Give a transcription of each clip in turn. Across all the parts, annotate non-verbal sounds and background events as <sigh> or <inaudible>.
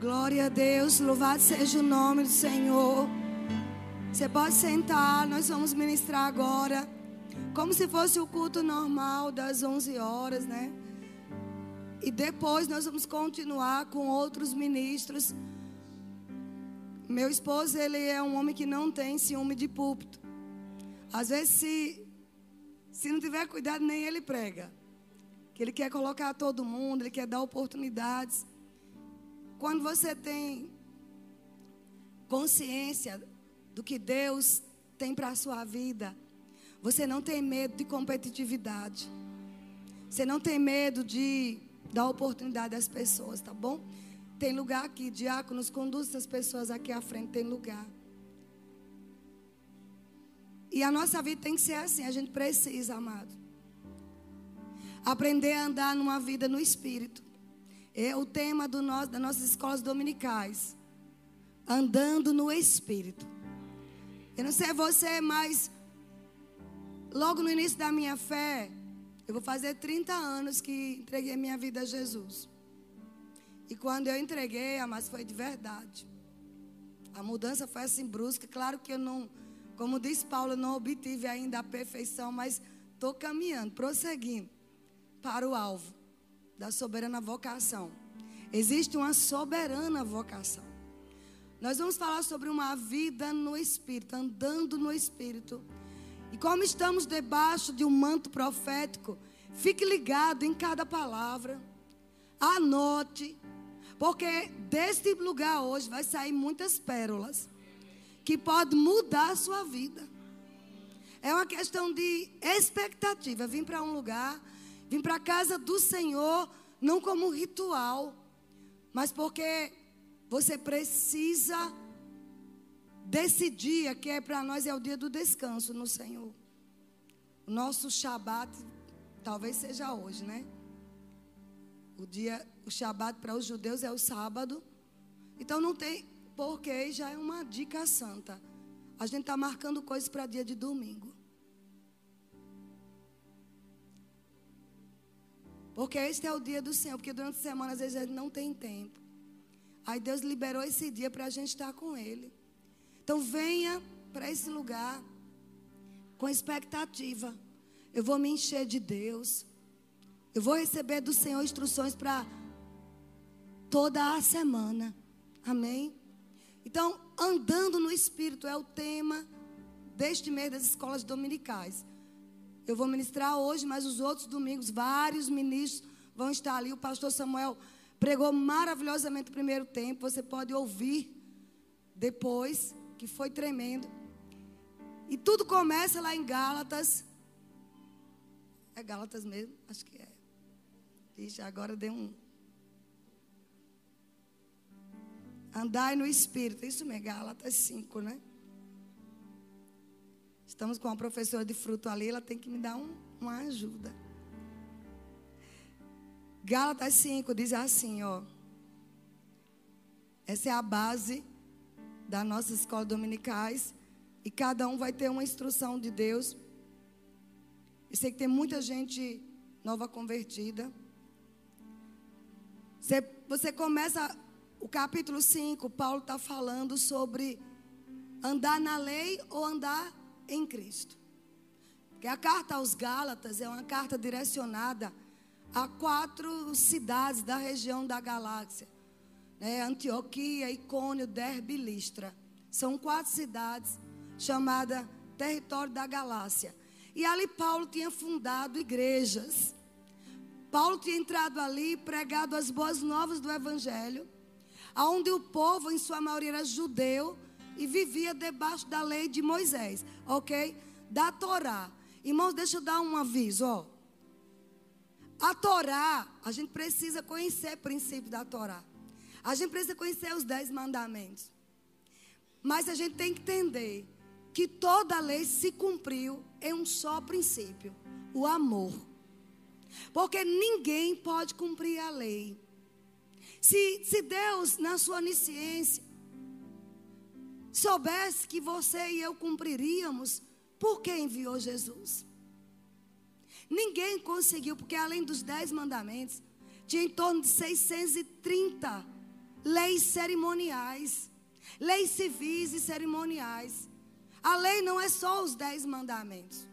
Glória a Deus, louvado seja o nome do Senhor. Você pode sentar, nós vamos ministrar agora, como se fosse o culto normal das 11 horas, né? E depois nós vamos continuar com outros ministros. Meu esposo, ele é um homem que não tem ciúme de púlpito. Às vezes, se, se não tiver cuidado, nem ele prega. Que ele quer colocar todo mundo, ele quer dar oportunidades. Quando você tem consciência do que Deus tem para a sua vida, você não tem medo de competitividade. Você não tem medo de dar oportunidade às pessoas, tá bom? Tem lugar aqui, diáconos, conduz as pessoas aqui à frente, tem lugar. E a nossa vida tem que ser assim, a gente precisa, amado. Aprender a andar numa vida no espírito. É o tema do das nossas escolas dominicais. Andando no Espírito. Eu não sei você, mas logo no início da minha fé, eu vou fazer 30 anos que entreguei minha vida a Jesus. E quando eu entreguei, mas foi de verdade. A mudança foi assim brusca. Claro que eu não, como diz Paulo, não obtive ainda a perfeição, mas estou caminhando, prosseguindo para o alvo da soberana vocação. Existe uma soberana vocação. Nós vamos falar sobre uma vida no Espírito, andando no Espírito. E como estamos debaixo de um manto profético, fique ligado em cada palavra. Anote, porque deste lugar hoje vai sair muitas pérolas que podem mudar a sua vida. É uma questão de expectativa. Vim para um lugar Vim para a casa do Senhor, não como um ritual, mas porque você precisa desse dia que é para nós é o dia do descanso no Senhor. O nosso Shabat talvez seja hoje, né? O dia, o Shabat para os judeus é o sábado. Então não tem porque já é uma dica santa. A gente está marcando coisas para dia de domingo. Porque este é o dia do Senhor. Porque durante a semana, às vezes, a gente não tem tempo. Aí Deus liberou esse dia para a gente estar com Ele. Então, venha para esse lugar com expectativa. Eu vou me encher de Deus. Eu vou receber do Senhor instruções para toda a semana. Amém? Então, andando no Espírito é o tema deste mês das escolas dominicais. Eu vou ministrar hoje, mas os outros domingos, vários ministros vão estar ali. O pastor Samuel pregou maravilhosamente o primeiro tempo. Você pode ouvir depois, que foi tremendo. E tudo começa lá em Gálatas. É Gálatas mesmo? Acho que é. Ixi, agora deu um. Andai no Espírito. Isso mesmo, Gálatas 5, né? Estamos com uma professora de fruto ali, ela tem que me dar um, uma ajuda. Gálatas 5 diz assim, ó. Essa é a base das nossas escolas dominicais. E cada um vai ter uma instrução de Deus. Eu sei que tem muita gente nova convertida. Você, você começa o capítulo 5, Paulo está falando sobre andar na lei ou andar em Cristo. Que a carta aos Gálatas é uma carta direcionada a quatro cidades da região da galáxia. Né? Antioquia, Icônio, Derbe e Listra. São quatro cidades chamadas território da galáxia. E ali Paulo tinha fundado igrejas. Paulo tinha entrado ali e pregado as boas novas do evangelho, onde o povo, em sua maioria, era judeu, e vivia debaixo da lei de Moisés, ok? Da Torá. Irmãos, deixa eu dar um aviso, ó. A Torá, a gente precisa conhecer o princípio da Torá. A gente precisa conhecer os dez mandamentos. Mas a gente tem que entender que toda a lei se cumpriu em um só princípio: o amor. Porque ninguém pode cumprir a lei. Se, se Deus, na sua onisciência, soubesse que você e eu cumpriríamos, por que enviou Jesus? Ninguém conseguiu, porque além dos dez mandamentos, tinha em torno de 630 leis cerimoniais, leis civis e cerimoniais. A lei não é só os dez mandamentos.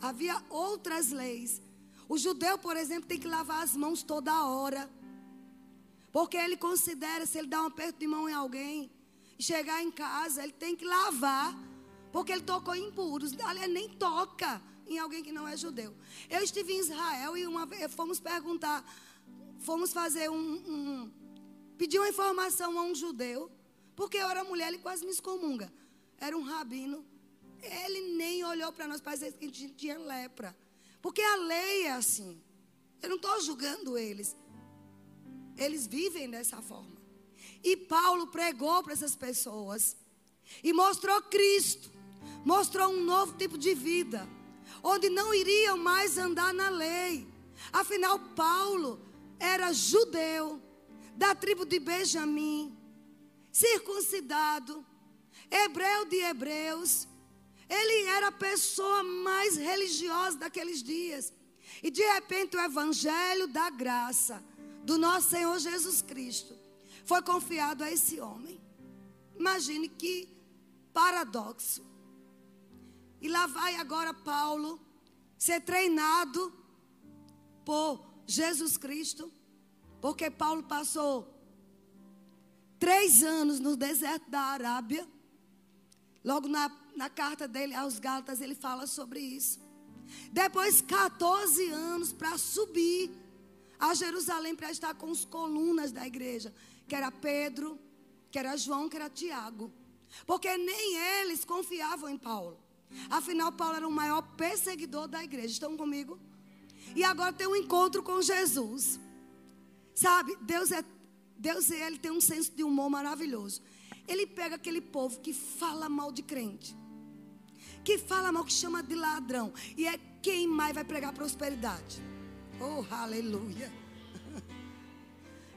Havia outras leis. O judeu, por exemplo, tem que lavar as mãos toda hora. Porque ele considera, se ele dá um aperto de mão em alguém, chegar em casa, ele tem que lavar. Porque ele tocou em impuros. Aliás, nem toca em alguém que não é judeu. Eu estive em Israel e uma vez fomos perguntar, fomos fazer um, um pedir uma informação a um judeu, porque eu era mulher, ele quase me excomunga. Era um rabino. Ele nem olhou para nós, parecia que a gente tinha lepra. Porque a lei é assim. Eu não estou julgando eles. Eles vivem dessa forma. E Paulo pregou para essas pessoas. E mostrou Cristo. Mostrou um novo tipo de vida onde não iriam mais andar na lei. Afinal, Paulo era judeu, da tribo de Benjamim, circuncidado, hebreu de hebreus. Ele era a pessoa mais religiosa daqueles dias. E de repente o evangelho da graça do nosso Senhor Jesus Cristo foi confiado a esse homem. Imagine que paradoxo. E lá vai agora Paulo ser treinado por Jesus Cristo, porque Paulo passou três anos no deserto da Arábia. Logo na, na carta dele aos Gálatas, ele fala sobre isso. Depois, 14 anos para subir a Jerusalém para estar com os colunas da igreja, que era Pedro, que era João, que era Tiago. Porque nem eles confiavam em Paulo. Afinal, Paulo era o maior perseguidor da igreja. Estão comigo? E agora tem um encontro com Jesus. Sabe, Deus é Deus ele tem um senso de humor maravilhoso. Ele pega aquele povo que fala mal de crente, que fala mal, que chama de ladrão, e é quem mais vai pregar prosperidade. Oh, aleluia.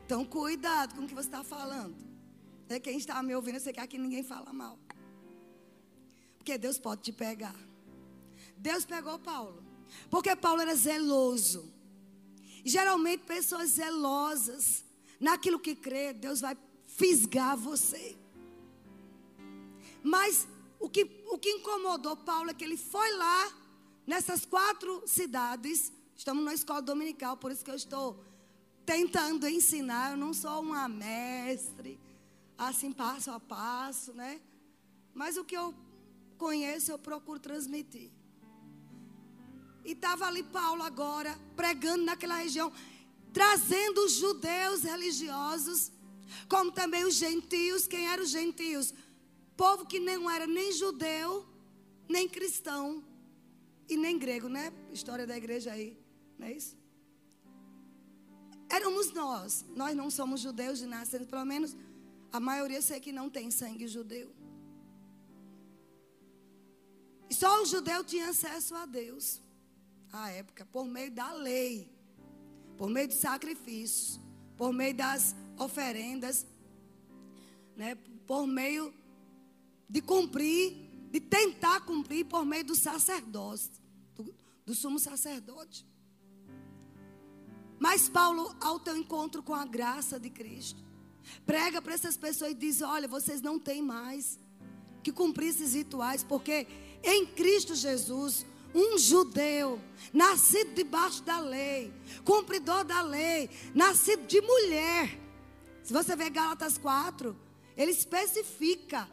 Então, cuidado com o que você está falando. É quem está me ouvindo, você quer que ninguém fala mal. Porque Deus pode te pegar. Deus pegou Paulo. Porque Paulo era zeloso. Geralmente pessoas zelosas naquilo que crê, Deus vai fisgar você. Mas o que, o que incomodou Paulo é que ele foi lá nessas quatro cidades. Estamos na escola dominical, por isso que eu estou tentando ensinar. Eu não sou uma mestre, assim passo a passo, né? Mas o que eu conheço, eu procuro transmitir. E estava ali Paulo agora, pregando naquela região, trazendo os judeus religiosos, como também os gentios. Quem eram os gentios? Povo que não era nem judeu, nem cristão, e nem grego, né? História da igreja aí, não é isso? Éramos nós. Nós não somos judeus de nascença, pelo menos a maioria sei que não tem sangue judeu. E só o judeu tinha acesso a Deus, à época, por meio da lei, por meio de sacrifícios, por meio das oferendas, né, por meio de cumprir, de tentar cumprir por meio do sacerdócio, do, do sumo sacerdote. Mas Paulo, ao teu encontro com a graça de Cristo, prega para essas pessoas e diz: Olha, vocês não têm mais que cumprir esses rituais, porque em Cristo Jesus, um judeu, nascido debaixo da lei, cumpridor da lei, nascido de mulher. Se você ver Gálatas 4, ele especifica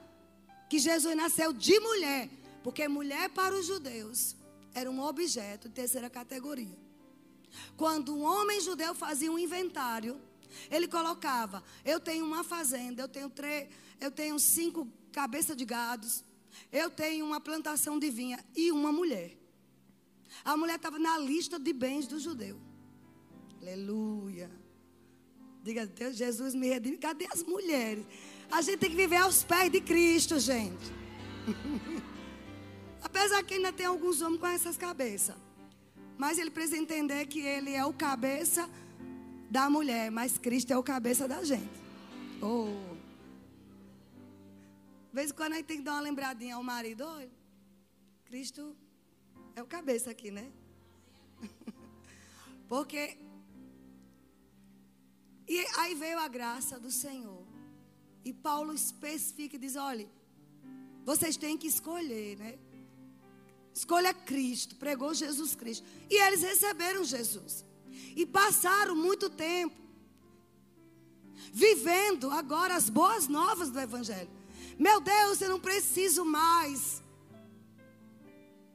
que Jesus nasceu de mulher, porque mulher para os judeus era um objeto de terceira categoria. Quando um homem judeu fazia um inventário, ele colocava: eu tenho uma fazenda, eu tenho três, eu tenho cinco cabeças de gados, eu tenho uma plantação de vinha e uma mulher. A mulher estava na lista de bens do judeu. Aleluia. Diga, Deus, Jesus me redime. Cadê as mulheres? A gente tem que viver aos pés de Cristo, gente. <laughs> Apesar que ainda tem alguns homens com essas cabeças. Mas ele precisa entender que ele é o cabeça da mulher, mas Cristo é o cabeça da gente. Oh vez em quando a gente tem que dar uma lembradinha ao marido. Olha, Cristo é o cabeça aqui, né? <laughs> Porque E aí veio a graça do Senhor. E Paulo especifica e diz: olha, vocês têm que escolher, né? Escolha Cristo, pregou Jesus Cristo. E eles receberam Jesus. E passaram muito tempo vivendo agora as boas novas do Evangelho. Meu Deus, eu não preciso mais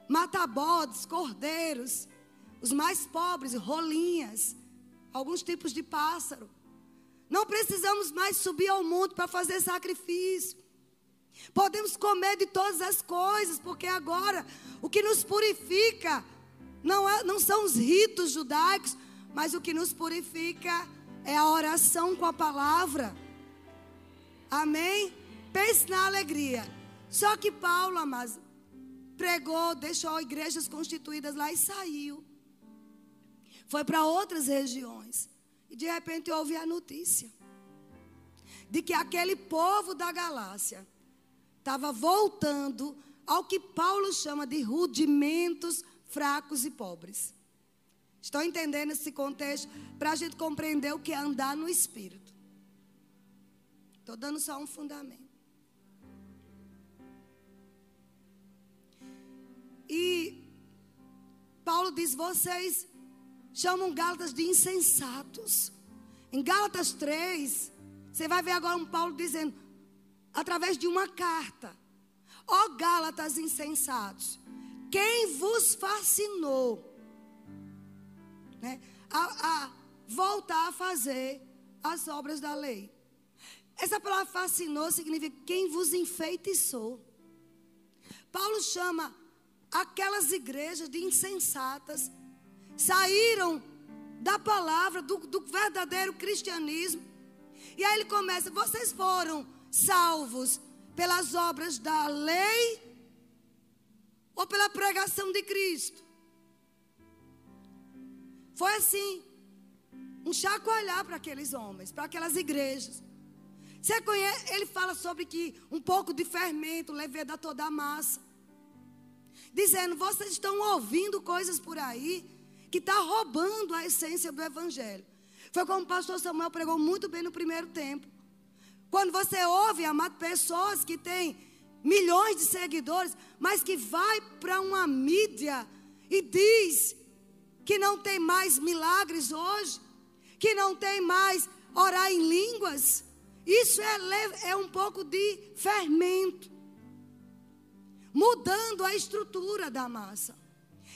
matar bodes, cordeiros, os mais pobres, rolinhas, alguns tipos de pássaro. Não precisamos mais subir ao mundo para fazer sacrifício. Podemos comer de todas as coisas, porque agora o que nos purifica não, é, não são os ritos judaicos, mas o que nos purifica é a oração com a palavra. Amém? Pense na alegria. Só que Paulo, amados, pregou, deixou igrejas constituídas lá e saiu. Foi para outras regiões. E de repente houve a notícia de que aquele povo da Galácia estava voltando ao que Paulo chama de rudimentos fracos e pobres. Estão entendendo esse contexto? Para a gente compreender o que é andar no Espírito. Estou dando só um fundamento. E Paulo diz: vocês chamam Gálatas de insensatos. Em Gálatas 3, você vai ver agora um Paulo dizendo: através de uma carta. Ó Gálatas insensatos, quem vos fascinou né, a, a voltar a fazer as obras da lei? Essa palavra fascinou significa quem vos enfeitiçou. Paulo chama aquelas igrejas de insensatas, saíram da palavra, do, do verdadeiro cristianismo. E aí ele começa: vocês foram salvos pelas obras da lei ou pela pregação de Cristo. Foi assim, um chacoalhar para aqueles homens, para aquelas igrejas. Você conhece, ele fala sobre que um pouco de fermento leveda toda a massa. Dizendo, vocês estão ouvindo coisas por aí que está roubando a essência do evangelho. Foi como o pastor Samuel pregou muito bem no primeiro tempo. Quando você ouve, amado, pessoas que têm milhões de seguidores, mas que vai para uma mídia e diz que não tem mais milagres hoje, que não tem mais orar em línguas. Isso é, é um pouco de fermento, mudando a estrutura da massa.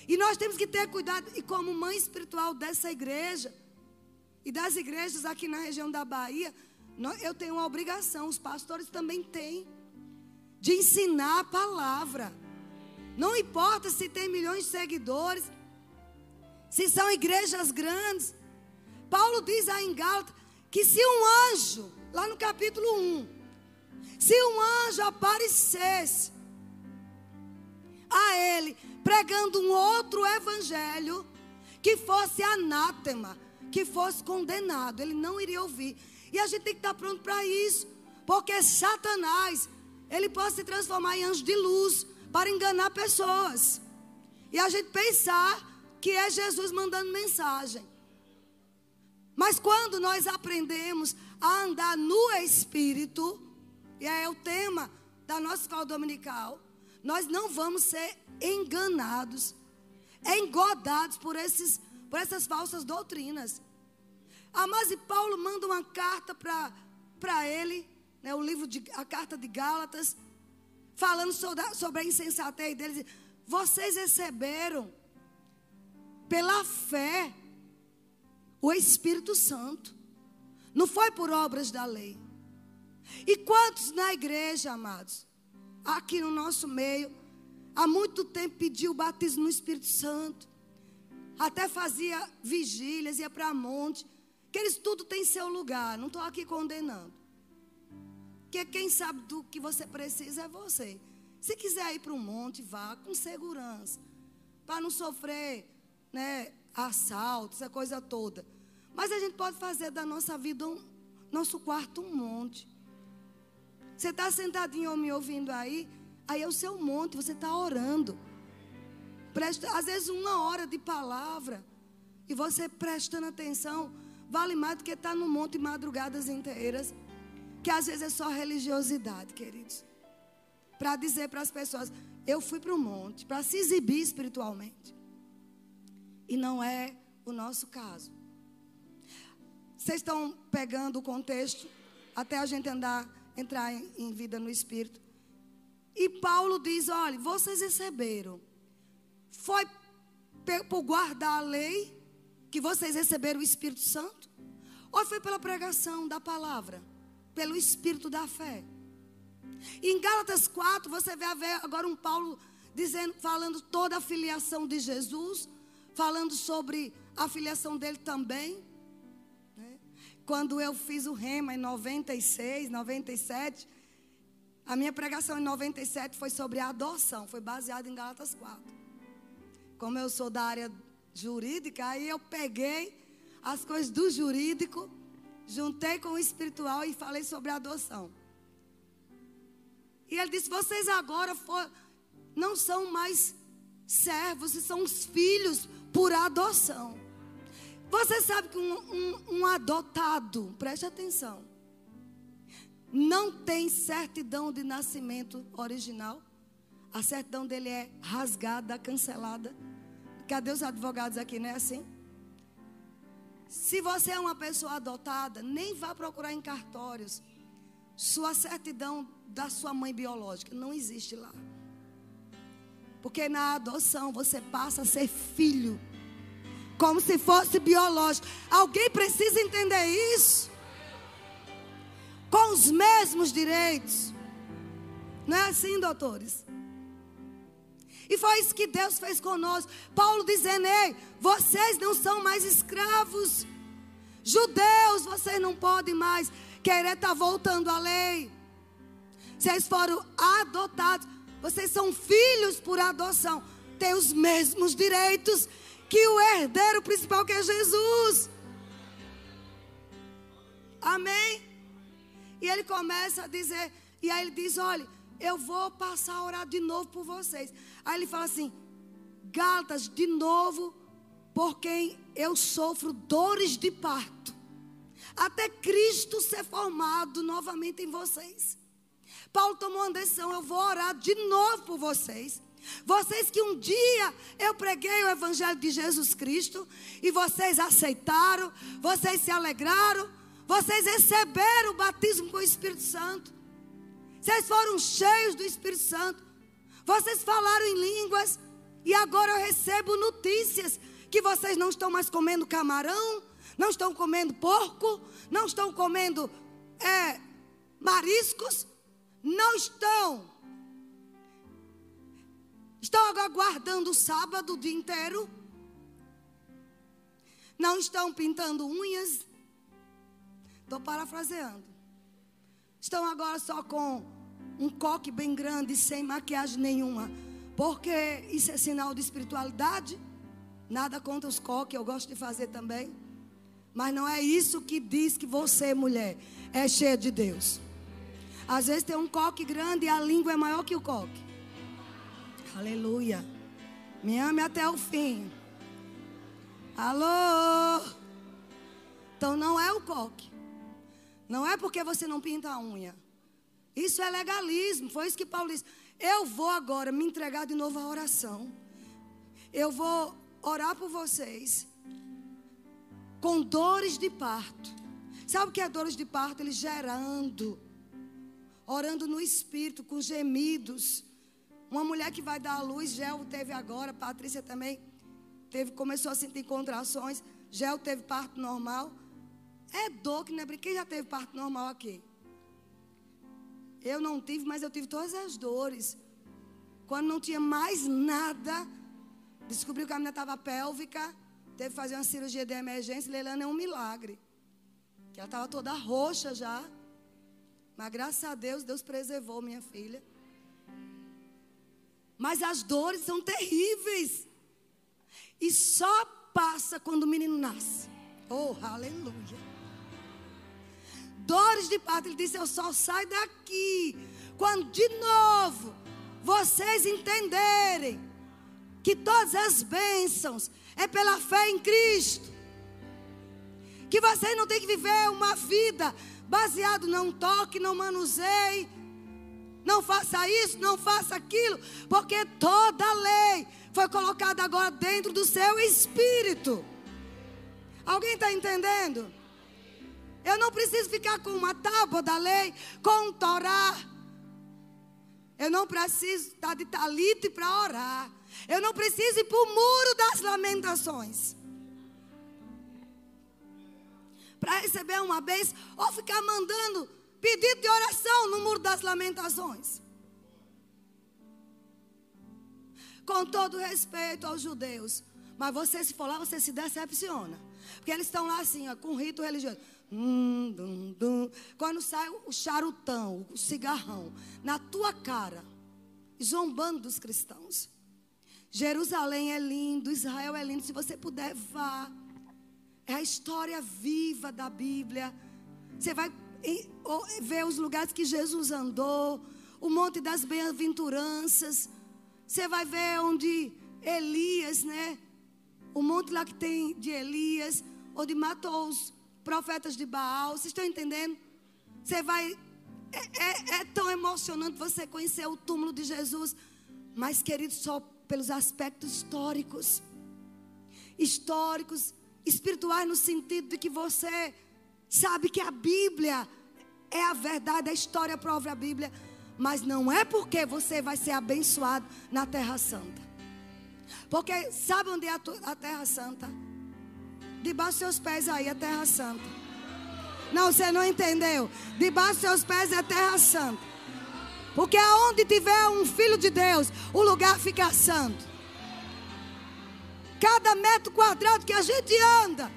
E nós temos que ter cuidado, e como mãe espiritual dessa igreja, e das igrejas aqui na região da Bahia, eu tenho uma obrigação, os pastores também têm, de ensinar a palavra. Não importa se tem milhões de seguidores, se são igrejas grandes. Paulo diz aí em Gálatas que se um anjo, lá no capítulo 1, se um anjo aparecesse a ele pregando um outro evangelho que fosse anátema, que fosse condenado, ele não iria ouvir. E a gente tem que estar pronto para isso. Porque Satanás, ele pode se transformar em anjo de luz para enganar pessoas. E a gente pensar que é Jesus mandando mensagem. Mas quando nós aprendemos a andar no Espírito, e é o tema da nossa escola dominical, nós não vamos ser enganados, engodados por, esses, por essas falsas doutrinas. Mas e Paulo manda uma carta para ele, né, o livro de, a carta de Gálatas, falando sobre sobre a insensatez deles. Vocês receberam pela fé o Espírito Santo. Não foi por obras da lei. E quantos na igreja, amados, aqui no nosso meio, há muito tempo pediu o batismo no Espírito Santo, até fazia vigílias, ia para monte, Aqueles tudo tem seu lugar. Não estou aqui condenando. Porque quem sabe do que você precisa é você. Se quiser ir para um monte, vá com segurança. Para não sofrer né, assalto, essa coisa toda. Mas a gente pode fazer da nossa vida, um, nosso quarto, um monte. Você está sentadinho me ouvindo aí, aí é o seu monte, você está orando. Presta, às vezes uma hora de palavra, e você prestando atenção vale mais do que estar no monte madrugadas inteiras, que às vezes é só religiosidade, queridos. Para dizer para as pessoas, eu fui para o monte, para se exibir espiritualmente. E não é o nosso caso. Vocês estão pegando o contexto até a gente andar, entrar em, em vida no Espírito. E Paulo diz: olha, vocês receberam. Foi por guardar a lei que vocês receberam o Espírito Santo? Ou foi pela pregação da palavra? Pelo Espírito da fé? Em Gálatas 4, você ver agora um Paulo dizendo, falando toda a filiação de Jesus, falando sobre a filiação dele também. Né? Quando eu fiz o rema em 96, 97, a minha pregação em 97 foi sobre a adoção, foi baseada em Gálatas 4. Como eu sou da área jurídica, aí eu peguei as coisas do jurídico, juntei com o espiritual e falei sobre a adoção. E ele disse: Vocês agora for, não são mais servos, vocês são os filhos por adoção. Você sabe que um, um, um adotado, preste atenção, não tem certidão de nascimento original. A certidão dele é rasgada, cancelada. Cadê os advogados aqui, não é assim? Se você é uma pessoa adotada, nem vá procurar em cartórios. Sua certidão da sua mãe biológica não existe lá. Porque na adoção você passa a ser filho como se fosse biológico. Alguém precisa entender isso. Com os mesmos direitos. Não é assim, doutores? E foi isso que Deus fez conosco. Paulo dizendo: Ei, vocês não são mais escravos. Judeus, vocês não podem mais querer estar tá voltando à lei. Vocês foram adotados. Vocês são filhos por adoção. Têm os mesmos direitos que o herdeiro principal que é Jesus. Amém? E ele começa a dizer, e aí ele diz: olha, eu vou passar a orar de novo por vocês. Aí ele fala assim: Gálatas, de novo, por quem eu sofro dores de parto, até Cristo ser formado novamente em vocês. Paulo tomou uma decisão: eu vou orar de novo por vocês. Vocês que um dia eu preguei o Evangelho de Jesus Cristo e vocês aceitaram, vocês se alegraram, vocês receberam o batismo com o Espírito Santo, vocês foram cheios do Espírito Santo, vocês falaram em línguas e agora eu recebo notícias que vocês não estão mais comendo camarão, não estão comendo porco, não estão comendo é, mariscos, não estão Estão aguardando o sábado o dia inteiro? Não estão pintando unhas? Estou parafraseando. Estão agora só com um coque bem grande, sem maquiagem nenhuma. Porque isso é sinal de espiritualidade. Nada contra os coques, eu gosto de fazer também. Mas não é isso que diz que você, mulher, é cheia de Deus. Às vezes tem um coque grande e a língua é maior que o coque. Aleluia. Me ame até o fim. Alô? Então não é o coque. Não é porque você não pinta a unha. Isso é legalismo. Foi isso que Paulo disse. Eu vou agora me entregar de novo à oração. Eu vou orar por vocês com dores de parto. Sabe o que é dores de parto? Ele gerando, orando no espírito, com gemidos. Uma mulher que vai dar à luz, Gel teve agora, Patrícia também teve, começou a sentir contrações. Gel teve parto normal. É dor que não é Quem já teve parto normal aqui? Eu não tive, mas eu tive todas as dores. Quando não tinha mais nada, descobriu que a menina estava pélvica, teve que fazer uma cirurgia de emergência. Leilana é um milagre. Que ela estava toda roxa já. Mas graças a Deus, Deus preservou minha filha. Mas as dores são terríveis. E só passa quando o menino nasce. Oh, aleluia. Dores de parto. Ele disse: Eu só saio daqui quando de novo vocês entenderem que todas as bênçãos é pela fé em Cristo. Que você não tem que viver uma vida baseado não toque, não manuseie, não faça isso, não faça aquilo, porque toda lei foi colocada agora dentro do seu espírito. Alguém está entendendo? Eu não preciso ficar com uma tábua da lei, com um torá. Eu não preciso estar de talite para orar. Eu não preciso ir para o muro das lamentações. Para receber uma bênção, ou ficar mandando pedido de oração no muro das lamentações. Com todo respeito aos judeus. Mas você, se for lá, você se decepciona. Porque eles estão lá assim, ó, com rito religioso. Hum, dum, dum. Quando sai o charutão, o cigarrão, na tua cara, zombando dos cristãos. Jerusalém é lindo, Israel é lindo. Se você puder, vá. É a história viva da Bíblia. Você vai ver os lugares que Jesus andou, o Monte das Bem-aventuranças. Você vai ver onde Elias, né? O monte lá que tem de Elias, onde matou os profetas de Baal. Vocês estão entendendo? Você vai. É, é, é tão emocionante você conhecer o túmulo de Jesus. Mas, querido, só pelos aspectos históricos. Históricos, espirituais, no sentido de que você sabe que a Bíblia é a verdade, a história prova a Bíblia. Mas não é porque você vai ser abençoado na Terra Santa. Porque sabe onde é a, a Terra Santa? Debaixo dos seus pés aí, a Terra Santa. Não, você não entendeu. Debaixo dos seus pés é Terra Santa. Porque aonde tiver um filho de Deus, o lugar fica santo. Cada metro quadrado que a gente anda,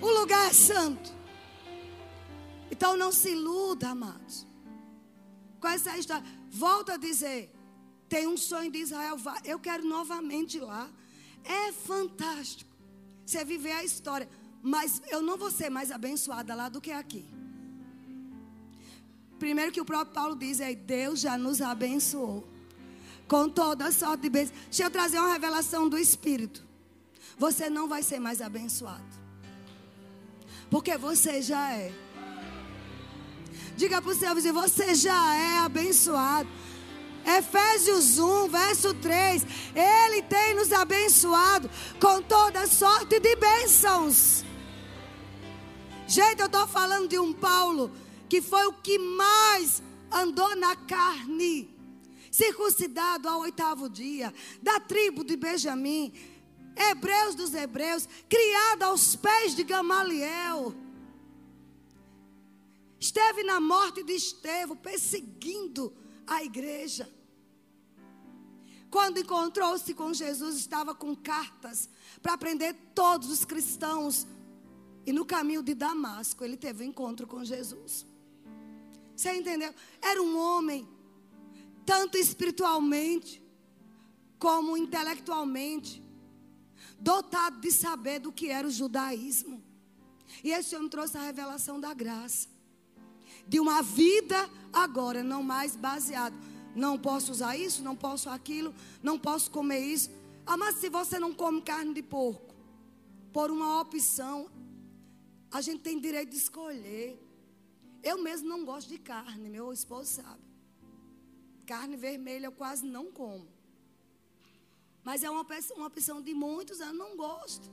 o lugar é santo. Então não se iluda, amados. Com essa história. Volto a dizer: tem um sonho de Israel, eu quero novamente lá. É fantástico. Você viver a história. Mas eu não vou ser mais abençoada lá do que aqui. Primeiro que o próprio Paulo diz é: Deus já nos abençoou. Com toda sorte de bênçãos. Deixa eu trazer uma revelação do Espírito. Você não vai ser mais abençoado. Porque você já é. Diga para o seu vizinho: você já é abençoado. Efésios 1, verso 3. Ele tem nos abençoado com toda sorte de bênçãos. Gente, eu estou falando de um Paulo que foi o que mais andou na carne, circuncidado ao oitavo dia, da tribo de Benjamim, hebreus dos hebreus, criado aos pés de Gamaliel esteve na morte de Estevão, perseguindo a igreja. Quando encontrou-se com Jesus, estava com cartas para prender todos os cristãos. E no caminho de Damasco, ele teve um encontro com Jesus. Você entendeu? Era um homem, tanto espiritualmente, como intelectualmente, dotado de saber do que era o judaísmo. E esse homem trouxe a revelação da graça de uma vida agora, não mais baseado. Não posso usar isso, não posso aquilo, não posso comer isso. Ah, mas se você não come carne de porco, por uma opção, a gente tem direito de escolher. Eu mesmo não gosto de carne, meu esposo sabe. Carne vermelha eu quase não como. Mas é uma, uma opção de muitos, eu não gosto.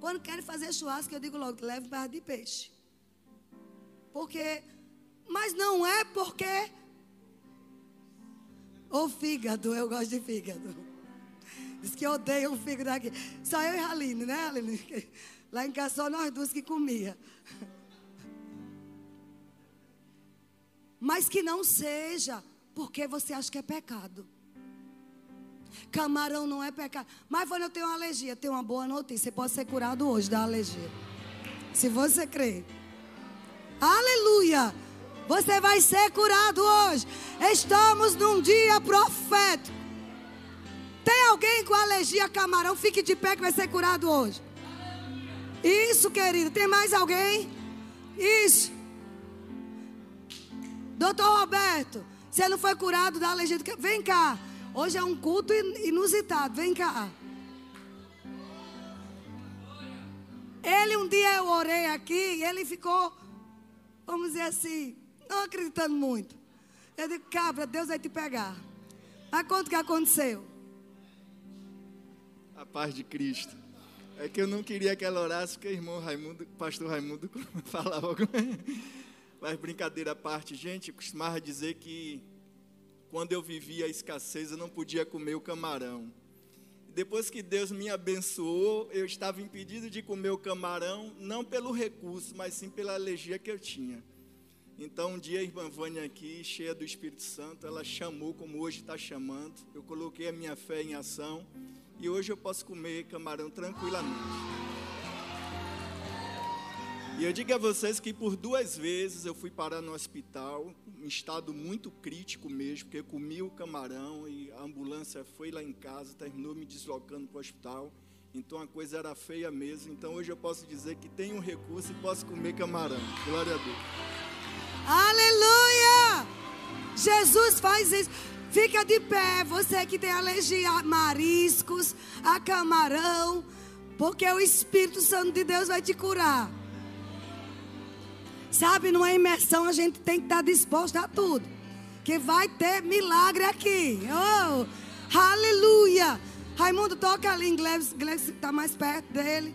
Quando querem fazer churrasco, eu digo logo, leve barra de peixe. Porque mas não é porque. O fígado, eu gosto de fígado. Diz que odeio o fígado aqui. Só eu e a Aline, né, Aline? <laughs> Lá em casa só nós duas que comia. Mas que não seja porque você acha que é pecado. Camarão não é pecado. Mas quando eu tenho uma alergia, tenho uma boa notícia. Você pode ser curado hoje da alergia. Se você crer. Aleluia! Você vai ser curado hoje. Estamos num dia profético. Tem alguém com alergia a camarão? Fique de pé que vai ser curado hoje. Isso, querido. Tem mais alguém? Isso. Doutor Roberto, você não foi curado da alergia? Vem cá. Hoje é um culto inusitado. Vem cá. Ele um dia eu orei aqui e ele ficou, vamos dizer assim, não acreditando muito. Eu digo, cabra, Deus vai te pegar. Mas quanto que aconteceu? A paz de Cristo. É que eu não queria que ela orasse, porque o irmão Raimundo, pastor Raimundo, <laughs> falava alguma Mas brincadeira à parte, gente, costumava dizer que quando eu vivia a escassez, eu não podia comer o camarão. Depois que Deus me abençoou, eu estava impedido de comer o camarão, não pelo recurso, mas sim pela alergia que eu tinha. Então, um dia a irmã Vânia aqui, cheia do Espírito Santo, ela chamou como hoje está chamando. Eu coloquei a minha fé em ação e hoje eu posso comer camarão tranquilamente. E eu digo a vocês que por duas vezes eu fui parar no hospital, em estado muito crítico mesmo, porque eu comi o camarão e a ambulância foi lá em casa, terminou me deslocando para o hospital. Então a coisa era feia mesmo. Então hoje eu posso dizer que tenho um recurso e posso comer camarão. Glória a Deus. Aleluia! Jesus faz isso. Fica de pé, você que tem alergia a mariscos, a camarão, porque o Espírito Santo de Deus vai te curar. Sabe, numa imersão a gente tem que estar disposto a tudo. Que vai ter milagre aqui. Oh, aleluia. Raimundo, toca ali em Gleves, Gleves está mais perto dele.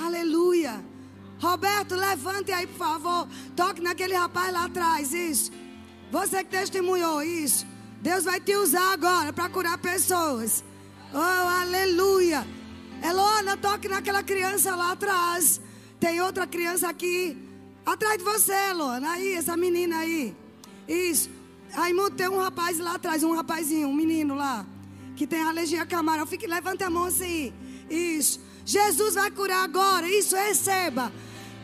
Aleluia. Roberto, levante aí, por favor. Toque naquele rapaz lá atrás, isso. Você que testemunhou isso. Deus vai te usar agora para curar pessoas. Oh, aleluia. Elona, toque naquela criança lá atrás. Tem outra criança aqui. Atrás de você, Elona. Aí, essa menina aí. Isso. Raimundo, tem um rapaz lá atrás, um rapazinho, um menino lá. Que tem alergia a camarão. Fique, levante a mão assim. Isso. Jesus vai curar agora. Isso, receba.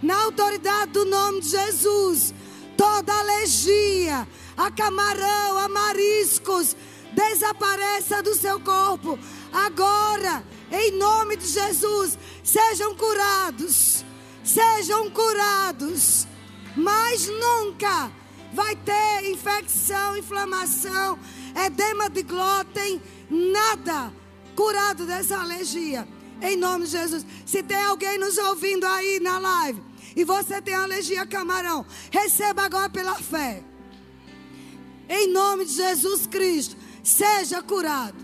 Na autoridade do nome de Jesus. Toda alergia a camarão, a mariscos, desapareça do seu corpo. Agora, em nome de Jesus, sejam curados. Sejam curados. Mas nunca vai ter infecção, inflamação, edema de glúten, nada curado dessa alergia. Em nome de Jesus. Se tem alguém nos ouvindo aí na live e você tem alergia a camarão, receba agora pela fé. Em nome de Jesus Cristo, seja curado.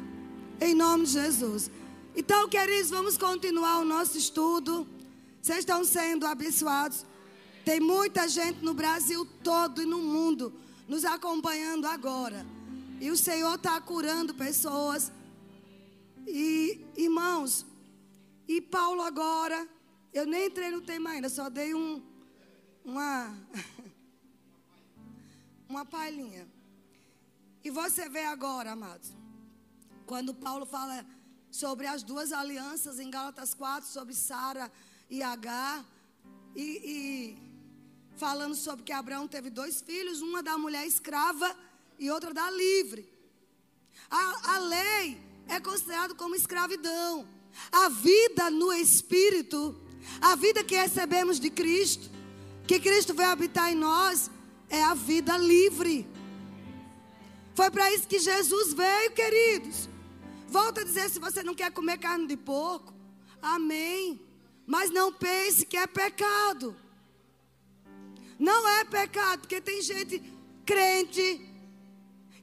Em nome de Jesus. Então, queridos, vamos continuar o nosso estudo. Vocês estão sendo abençoados. Tem muita gente no Brasil todo e no mundo nos acompanhando agora. E o Senhor está curando pessoas. E, irmãos, e Paulo agora, eu nem entrei no tema ainda, só dei um, uma, <laughs> uma palhinha. E você vê agora, amados, quando Paulo fala sobre as duas alianças em Gálatas 4, sobre Sara e Agar, e, e falando sobre que Abraão teve dois filhos, uma da mulher escrava e outra da livre. A, a lei é considerada como escravidão. A vida no Espírito, a vida que recebemos de Cristo, que Cristo veio habitar em nós, é a vida livre. Foi para isso que Jesus veio, queridos. Volta a dizer se você não quer comer carne de porco. Amém. Mas não pense que é pecado. Não é pecado, porque tem gente crente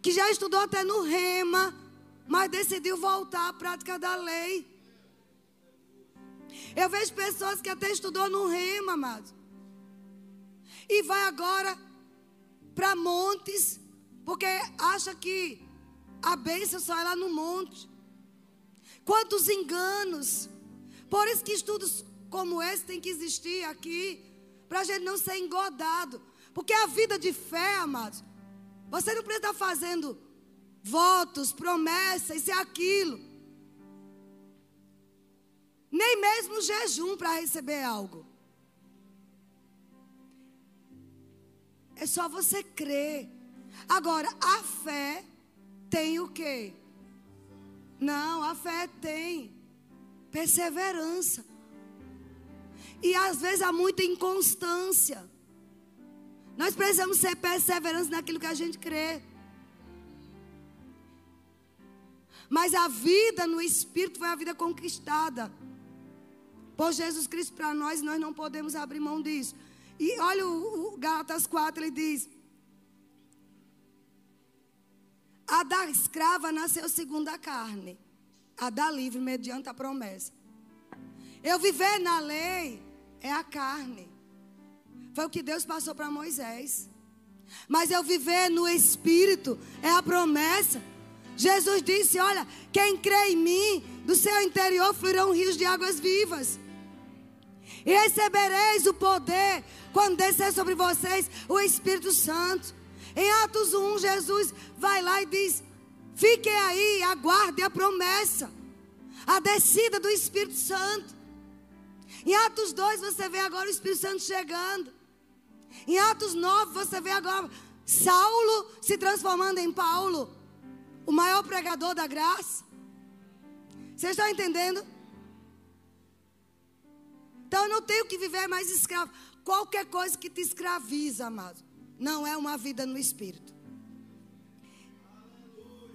que já estudou até no rema, mas decidiu voltar à prática da lei. Eu vejo pessoas que até estudou no rema, amados. E vai agora para montes porque acha que a bênção só é lá no monte. Quantos enganos. Por isso que estudos como esse tem que existir aqui. Para a gente não ser engodado. Porque a vida de fé, amados. Você não precisa estar fazendo votos, promessas, isso e aquilo. Nem mesmo jejum para receber algo. É só você crer. Agora, a fé tem o quê? Não, a fé tem perseverança. E às vezes há muita inconstância. Nós precisamos ser perseverantes naquilo que a gente crê. Mas a vida no Espírito foi a vida conquistada. Por Jesus Cristo para nós, nós não podemos abrir mão disso. E olha o, o Gálatas 4, ele diz: A da escrava nasceu segundo a carne, a da livre mediante a promessa. Eu viver na lei é a carne. Foi o que Deus passou para Moisés. Mas eu viver no Espírito é a promessa. Jesus disse: Olha, quem crê em mim, do seu interior fluirão rios de águas vivas. E recebereis o poder quando descer sobre vocês o Espírito Santo. Em Atos 1, Jesus vai lá e diz: Fiquem aí, aguardem a promessa, a descida do Espírito Santo. Em Atos 2, você vê agora o Espírito Santo chegando. Em Atos 9, você vê agora Saulo se transformando em Paulo, o maior pregador da graça. Vocês estão entendendo? Então eu não tenho que viver mais escravo. Qualquer coisa que te escraviza, amado, não é uma vida no espírito.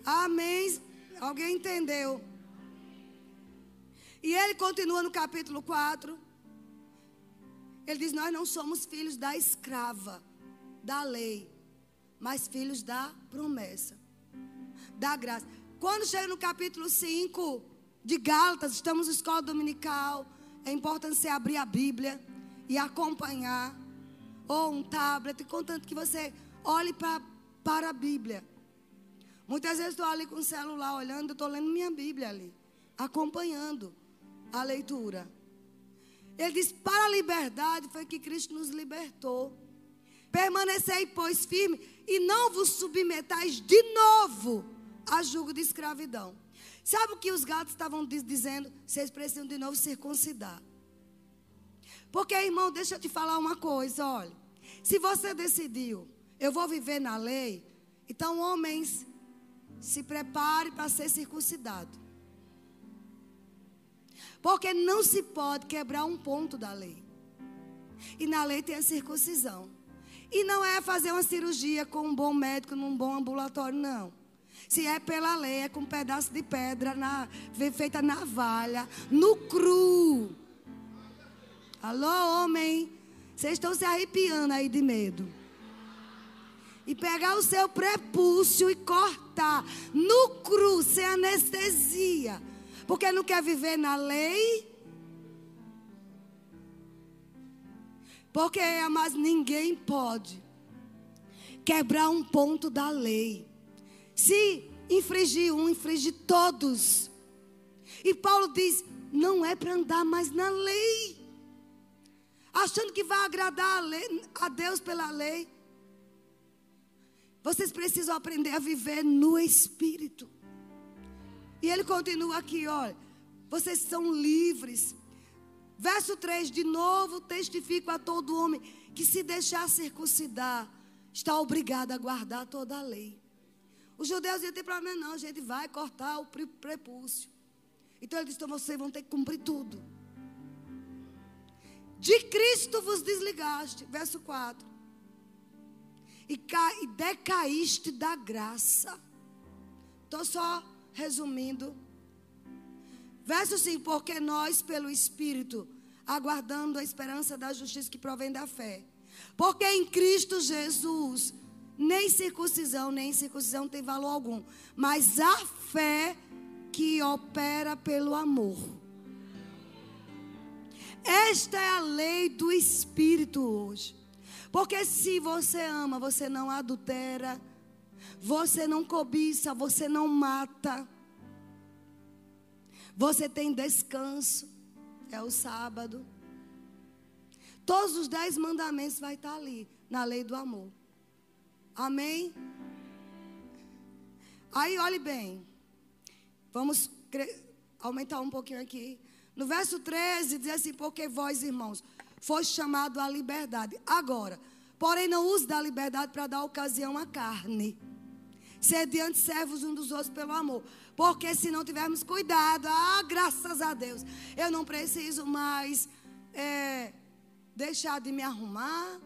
Amém. Alguém entendeu? E ele continua no capítulo 4. Ele diz: Nós não somos filhos da escrava, da lei, mas filhos da promessa, da graça. Quando chega no capítulo 5 de Gálatas, estamos na escola dominical. É importante você abrir a Bíblia e acompanhar, ou um tablet, contanto que você olhe pra, para a Bíblia. Muitas vezes estou ali com o celular olhando, estou lendo minha Bíblia ali, acompanhando a leitura. Ele diz: para a liberdade foi que Cristo nos libertou. Permanecei, pois, firme e não vos submetais de novo a julgo de escravidão. Sabe o que os gatos estavam dizendo? Vocês precisam de novo circuncidar. Porque, irmão, deixa eu te falar uma coisa, olha. Se você decidiu, eu vou viver na lei, então, homens, se prepare para ser circuncidado. Porque não se pode quebrar um ponto da lei. E na lei tem a circuncisão. E não é fazer uma cirurgia com um bom médico num bom ambulatório, não. Se é pela lei, é com um pedaço de pedra na, feita na valha, no cru. Alô, homem? Vocês estão se arrepiando aí de medo. E pegar o seu prepúcio e cortar no cru, sem anestesia porque não quer viver na lei. Porque, mas ninguém pode quebrar um ponto da lei. Se infringir um, infringe todos. E Paulo diz: não é para andar mais na lei. Achando que vai agradar a, lei, a Deus pela lei. Vocês precisam aprender a viver no Espírito. E ele continua aqui, olha. Vocês são livres. Verso 3: De novo testifico a todo homem que se deixar circuncidar, está obrigado a guardar toda a lei. Os judeus iam ter problema, não, a gente vai cortar o prepúcio. Então ele disse: então vocês vão ter que cumprir tudo. De Cristo vos desligaste. Verso 4. E, e decaíste da graça. Estou só Resumindo, verso 5: Porque nós, pelo Espírito, aguardando a esperança da justiça que provém da fé. Porque em Cristo Jesus, nem circuncisão, nem circuncisão tem valor algum, mas a fé que opera pelo amor. Esta é a lei do Espírito hoje. Porque se você ama, você não adultera você não cobiça, você não mata. Você tem descanso. É o sábado. Todos os dez mandamentos vai estar ali, na lei do amor. Amém? Aí, olhe bem. Vamos aumentar um pouquinho aqui. No verso 13 diz assim: Porque vós, irmãos, foste chamado à liberdade. Agora, porém, não use da liberdade para dar ocasião à carne ser diante servos um dos outros pelo amor. Porque se não tivermos cuidado, ah, graças a Deus, eu não preciso mais é, deixar de me arrumar.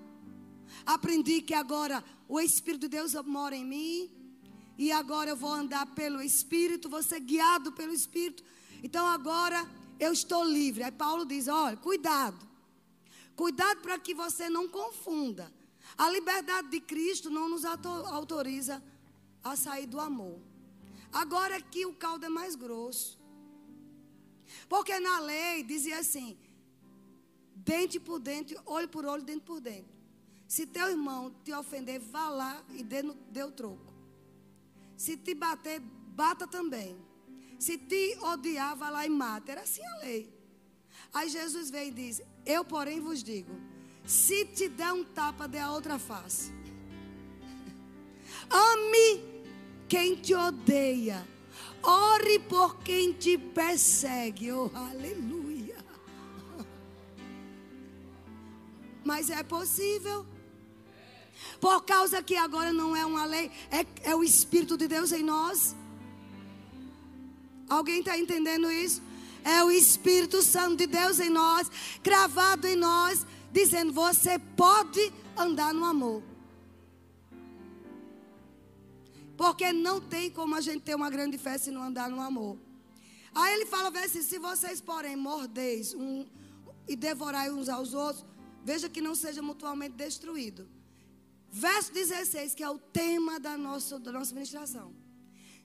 Aprendi que agora o Espírito de Deus mora em mim. E agora eu vou andar pelo Espírito, vou ser guiado pelo Espírito. Então agora eu estou livre. Aí Paulo diz: olha, cuidado. Cuidado para que você não confunda. A liberdade de Cristo não nos autoriza a sair do amor. Agora que o caldo é mais grosso. Porque na lei dizia assim: dente por dente, olho por olho, dente por dente. Se teu irmão te ofender, vá lá e dê, dê o troco. Se te bater, bata também. Se te odiar, vá lá e mata. Era assim a lei. Aí Jesus vem e diz: Eu, porém, vos digo: se te der um tapa, dê a outra face. <laughs> Ame quem te odeia. Ore por quem te persegue. Oh, aleluia. <laughs> Mas é possível. Por causa que agora não é uma lei, é, é o Espírito de Deus em nós. Alguém está entendendo isso? É o Espírito Santo de Deus em nós, cravado em nós, dizendo: você pode andar no amor. Porque não tem como a gente ter uma grande fé se não andar no amor. Aí ele fala assim: se vocês, porém, mordeis um, e devorai uns aos outros, veja que não seja mutuamente destruído. Verso 16, que é o tema da nossa, da nossa ministração.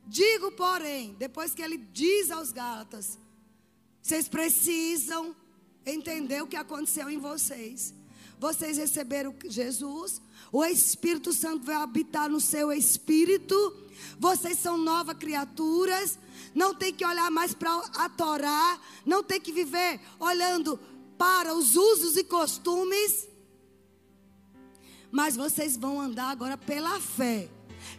Digo, porém, depois que ele diz aos Gálatas, vocês precisam entender o que aconteceu em vocês. Vocês receberam Jesus, o Espírito Santo vai habitar no seu espírito. Vocês são novas criaturas. Não tem que olhar mais para a Torá. Não tem que viver olhando para os usos e costumes. Mas vocês vão andar agora pela fé.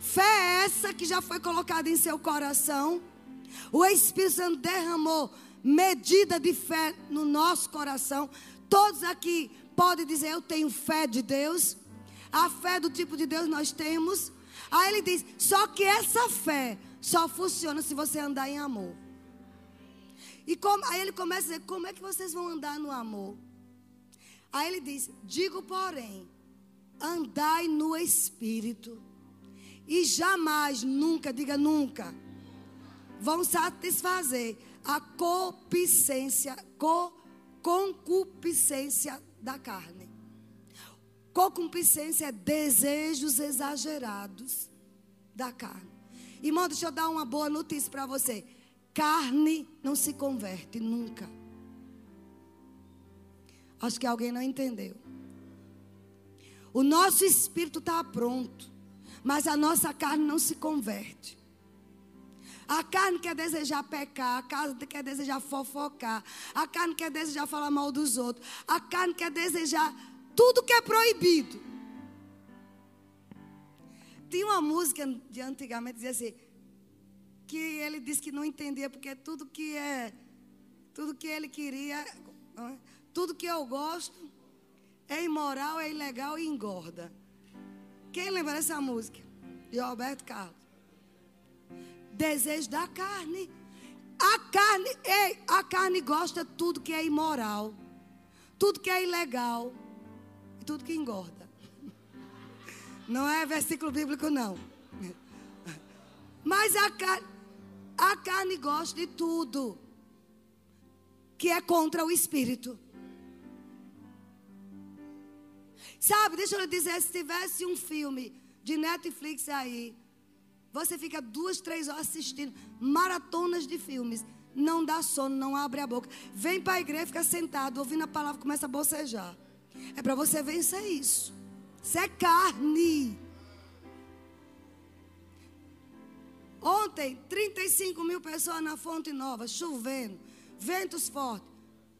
Fé é essa que já foi colocada em seu coração. O Espírito Santo derramou medida de fé no nosso coração. Todos aqui podem dizer: Eu tenho fé de Deus. A fé do tipo de Deus nós temos. Aí ele diz: Só que essa fé só funciona se você andar em amor. E como, aí ele começa a dizer: Como é que vocês vão andar no amor? Aí ele diz: Digo, porém, andai no espírito e jamais, nunca, diga nunca, vão satisfazer a concupiscência, co, concupiscência da carne. Concupiscência é desejos exagerados da carne. Irmão, deixa eu dar uma boa notícia para você. Carne não se converte nunca. Acho que alguém não entendeu. O nosso espírito está pronto. Mas a nossa carne não se converte. A carne quer desejar pecar, a carne quer desejar fofocar, a carne quer desejar falar mal dos outros, a carne quer desejar tudo que é proibido. Tinha uma música de antigamente dizia assim, que ele disse que não entendia porque tudo que é, tudo que ele queria, é? tudo que eu gosto é imoral, é ilegal e engorda. Quem lembra dessa música? De Roberto Carlos. Desejo da carne. A carne, ei, a carne gosta de tudo que é imoral, tudo que é ilegal e tudo que engorda. <laughs> Não é versículo bíblico, não. Mas a carne, a carne gosta de tudo que é contra o espírito. Sabe, deixa eu lhe dizer, se tivesse um filme de Netflix aí, você fica duas, três horas assistindo maratonas de filmes. Não dá sono, não abre a boca. Vem para a igreja, fica sentado, ouvindo a palavra, começa a bocejar. É para você vencer isso. Isso é carne. Ontem, 35 mil pessoas na Fonte Nova, chovendo, ventos fortes,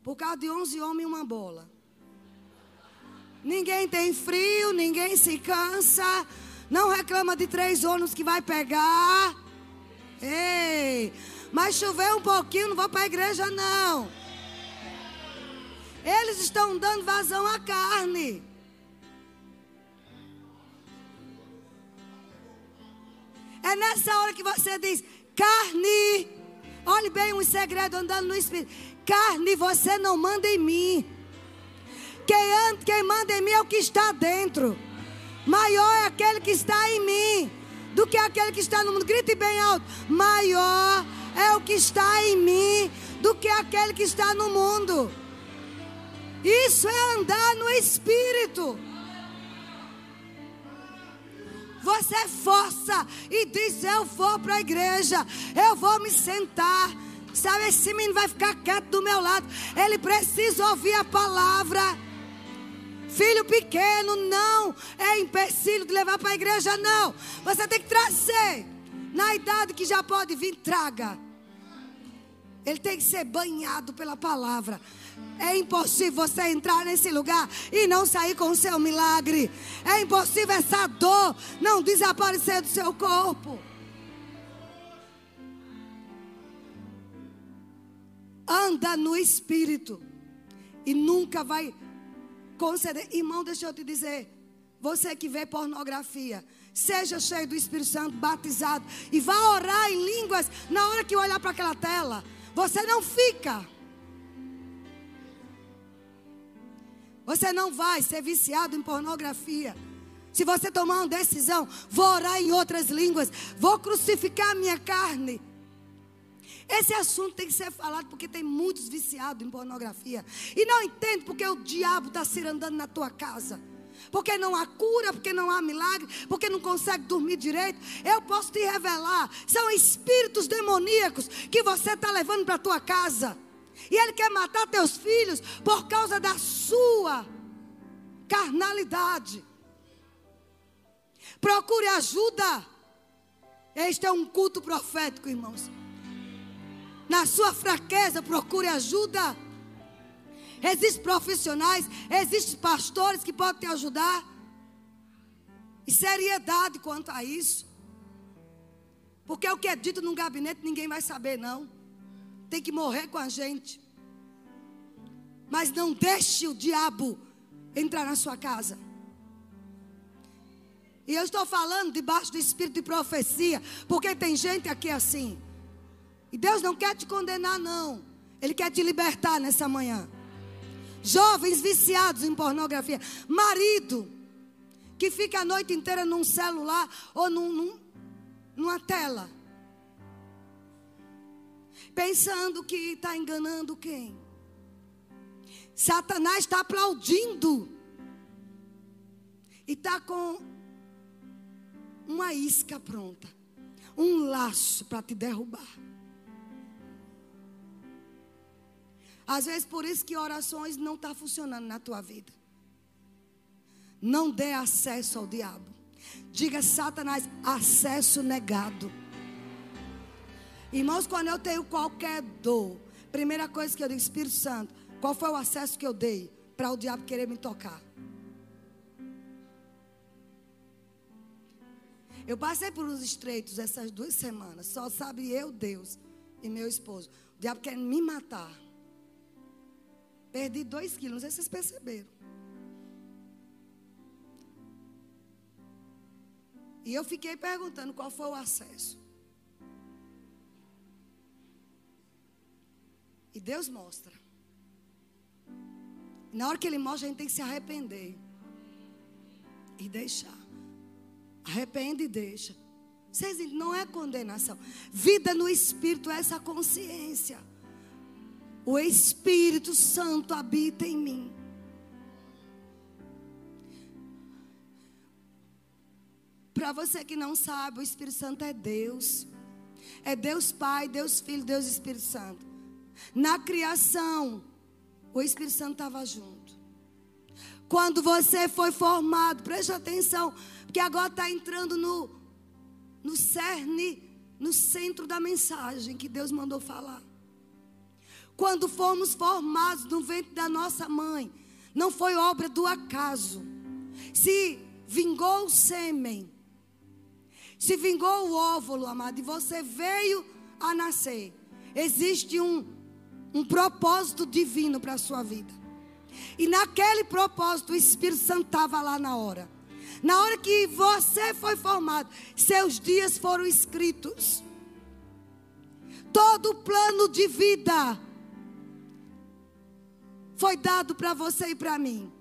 por causa de 11 homens e uma bola. Ninguém tem frio, ninguém se cansa. Não reclama de três ônibus que vai pegar. Ei, mas chover um pouquinho, não vou para a igreja, não. Eles estão dando vazão à carne. É nessa hora que você diz: carne. Olhe bem um segredo andando no Espírito. Carne, você não manda em mim. Quem, anda, quem manda em mim é o que está dentro. Maior é aquele que está em mim do que aquele que está no mundo. Grite bem alto. Maior é o que está em mim do que aquele que está no mundo. Isso é andar no espírito. Você força e diz: Eu vou para a igreja, eu vou me sentar. Sabe, esse menino vai ficar quieto do meu lado. Ele precisa ouvir a palavra. Filho pequeno não é empecilho de levar para a igreja, não. Você tem que trazer. Na idade que já pode vir, traga. Ele tem que ser banhado pela palavra. É impossível você entrar nesse lugar e não sair com o seu milagre. É impossível essa dor não desaparecer do seu corpo. Anda no espírito e nunca vai conceder. Irmão, deixa eu te dizer. Você que vê pornografia, seja cheio do Espírito Santo, batizado e vá orar em línguas na hora que olhar para aquela tela. Você não fica. Você não vai ser viciado em pornografia. Se você tomar uma decisão, vou orar em outras línguas, vou crucificar a minha carne. Esse assunto tem que ser falado porque tem muitos viciados em pornografia. E não entende porque o diabo está se andando na tua casa. Porque não há cura, porque não há milagre, porque não consegue dormir direito. Eu posso te revelar. São espíritos demoníacos que você está levando para a tua casa. E ele quer matar teus filhos por causa da sua carnalidade. Procure ajuda. Este é um culto profético, irmãos. Na sua fraqueza, procure ajuda. Existem profissionais, existem pastores que podem te ajudar. E seriedade quanto a isso. Porque o que é dito num gabinete ninguém vai saber, não tem que morrer com a gente. Mas não deixe o diabo entrar na sua casa. E eu estou falando debaixo do espírito de profecia, porque tem gente aqui assim. E Deus não quer te condenar, não. Ele quer te libertar nessa manhã. Jovens viciados em pornografia. Marido que fica a noite inteira num celular ou num, num, numa tela pensando que está enganando quem? Satanás está aplaudindo e está com uma isca pronta, um laço para te derrubar. Às vezes por isso que orações não estão tá funcionando na tua vida. Não dê acesso ao diabo. Diga Satanás, acesso negado. Irmãos, quando eu tenho qualquer dor, primeira coisa que eu digo, Espírito Santo, qual foi o acesso que eu dei para o diabo querer me tocar? Eu passei por uns estreitos essas duas semanas. Só sabe eu, Deus e meu esposo. O diabo quer me matar. Perdi dois quilos, não sei se vocês perceberam. E eu fiquei perguntando qual foi o acesso. E Deus mostra. Na hora que Ele mostra, a gente tem que se arrepender. E deixar. Arrepende e deixa. Vocês não é condenação. Vida no Espírito é essa consciência. O Espírito Santo habita em mim. Para você que não sabe, o Espírito Santo é Deus. É Deus Pai, Deus Filho, Deus Espírito Santo. Na criação, o Espírito Santo estava junto. Quando você foi formado, preste atenção, porque agora está entrando no, no cerne, no centro da mensagem que Deus mandou falar. Quando fomos formados no ventre da nossa mãe, não foi obra do acaso. Se vingou o sêmen, se vingou o óvulo, amado, e você veio a nascer, existe um um propósito divino para a sua vida. E naquele propósito, o Espírito Santo estava lá na hora. Na hora que você foi formado, seus dias foram escritos. Todo o plano de vida foi dado para você e para mim.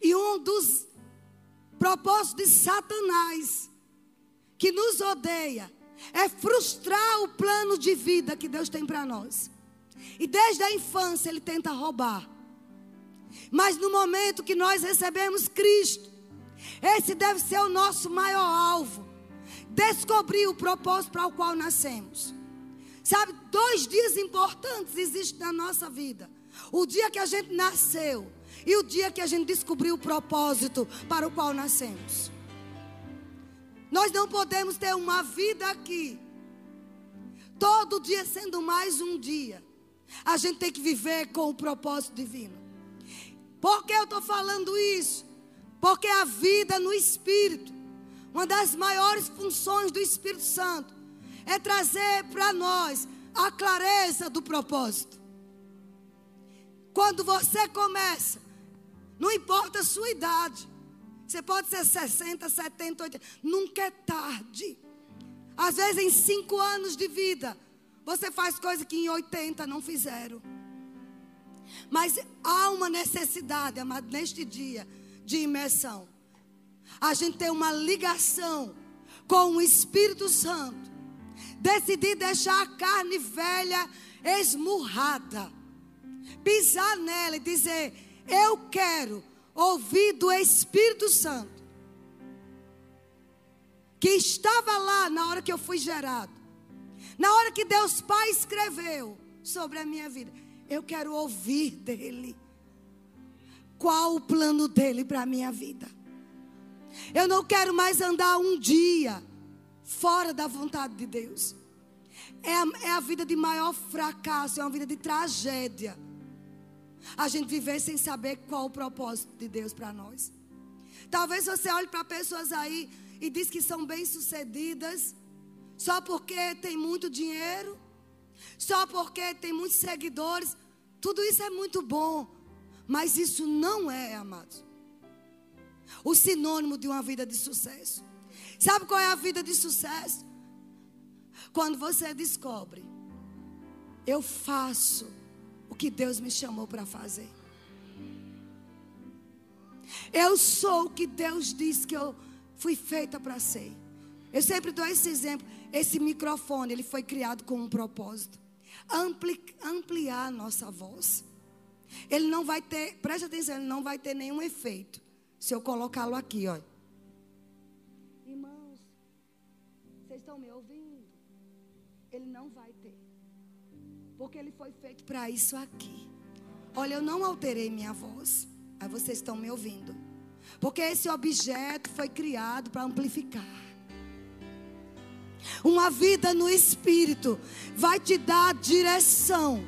E um dos propósitos de Satanás, que nos odeia, é frustrar o plano de vida que Deus tem para nós. E desde a infância ele tenta roubar. Mas no momento que nós recebemos Cristo, esse deve ser o nosso maior alvo. Descobrir o propósito para o qual nascemos. Sabe, dois dias importantes existem na nossa vida: o dia que a gente nasceu e o dia que a gente descobriu o propósito para o qual nascemos. Nós não podemos ter uma vida aqui, todo dia sendo mais um dia. A gente tem que viver com o propósito divino. Por que eu estou falando isso? Porque a vida no Espírito, uma das maiores funções do Espírito Santo, é trazer para nós a clareza do propósito. Quando você começa, não importa a sua idade, você pode ser 60, 70, 80, nunca é tarde. Às vezes, em cinco anos de vida, você faz coisas que em 80 não fizeram. Mas há uma necessidade, amado, neste dia de imersão. A gente tem uma ligação com o Espírito Santo. Decidir deixar a carne velha esmurrada. Pisar nela e dizer: Eu quero ouvir do Espírito Santo. Que estava lá na hora que eu fui gerado. Na hora que Deus Pai escreveu sobre a minha vida. Eu quero ouvir dele. Qual o plano dele para a minha vida? Eu não quero mais andar um dia fora da vontade de Deus. É a, é a vida de maior fracasso, é uma vida de tragédia. A gente viver sem saber qual o propósito de Deus para nós. Talvez você olhe para pessoas aí e diz que são bem-sucedidas só porque tem muito dinheiro, só porque tem muitos seguidores. Tudo isso é muito bom, mas isso não é, amados, o sinônimo de uma vida de sucesso. Sabe qual é a vida de sucesso? Quando você descobre, eu faço que Deus me chamou para fazer. Eu sou o que Deus disse que eu fui feita para ser. Eu sempre dou esse exemplo. Esse microfone, ele foi criado com um propósito. Ampli, ampliar a nossa voz. Ele não vai ter, preste atenção, ele não vai ter nenhum efeito. Se eu colocá-lo aqui, olha. Irmãos, vocês estão me ouvindo? Ele não vai ter. Porque ele foi feito para isso aqui. Olha, eu não alterei minha voz. Aí vocês estão me ouvindo. Porque esse objeto foi criado para amplificar. Uma vida no espírito vai te dar direção.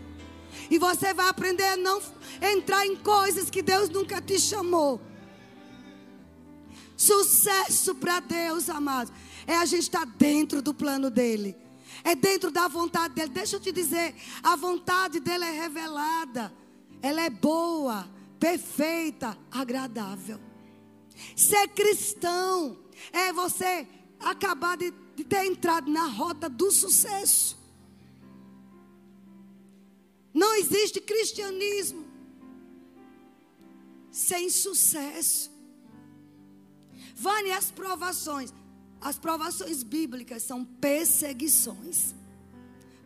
E você vai aprender a não entrar em coisas que Deus nunca te chamou. Sucesso para Deus, amados, é a gente estar dentro do plano dele. É dentro da vontade dele. Deixa eu te dizer, a vontade dele é revelada. Ela é boa, perfeita, agradável. Ser cristão é você acabar de de ter entrado na rota do sucesso. Não existe cristianismo sem sucesso. Vale as provações. As provações bíblicas são perseguições.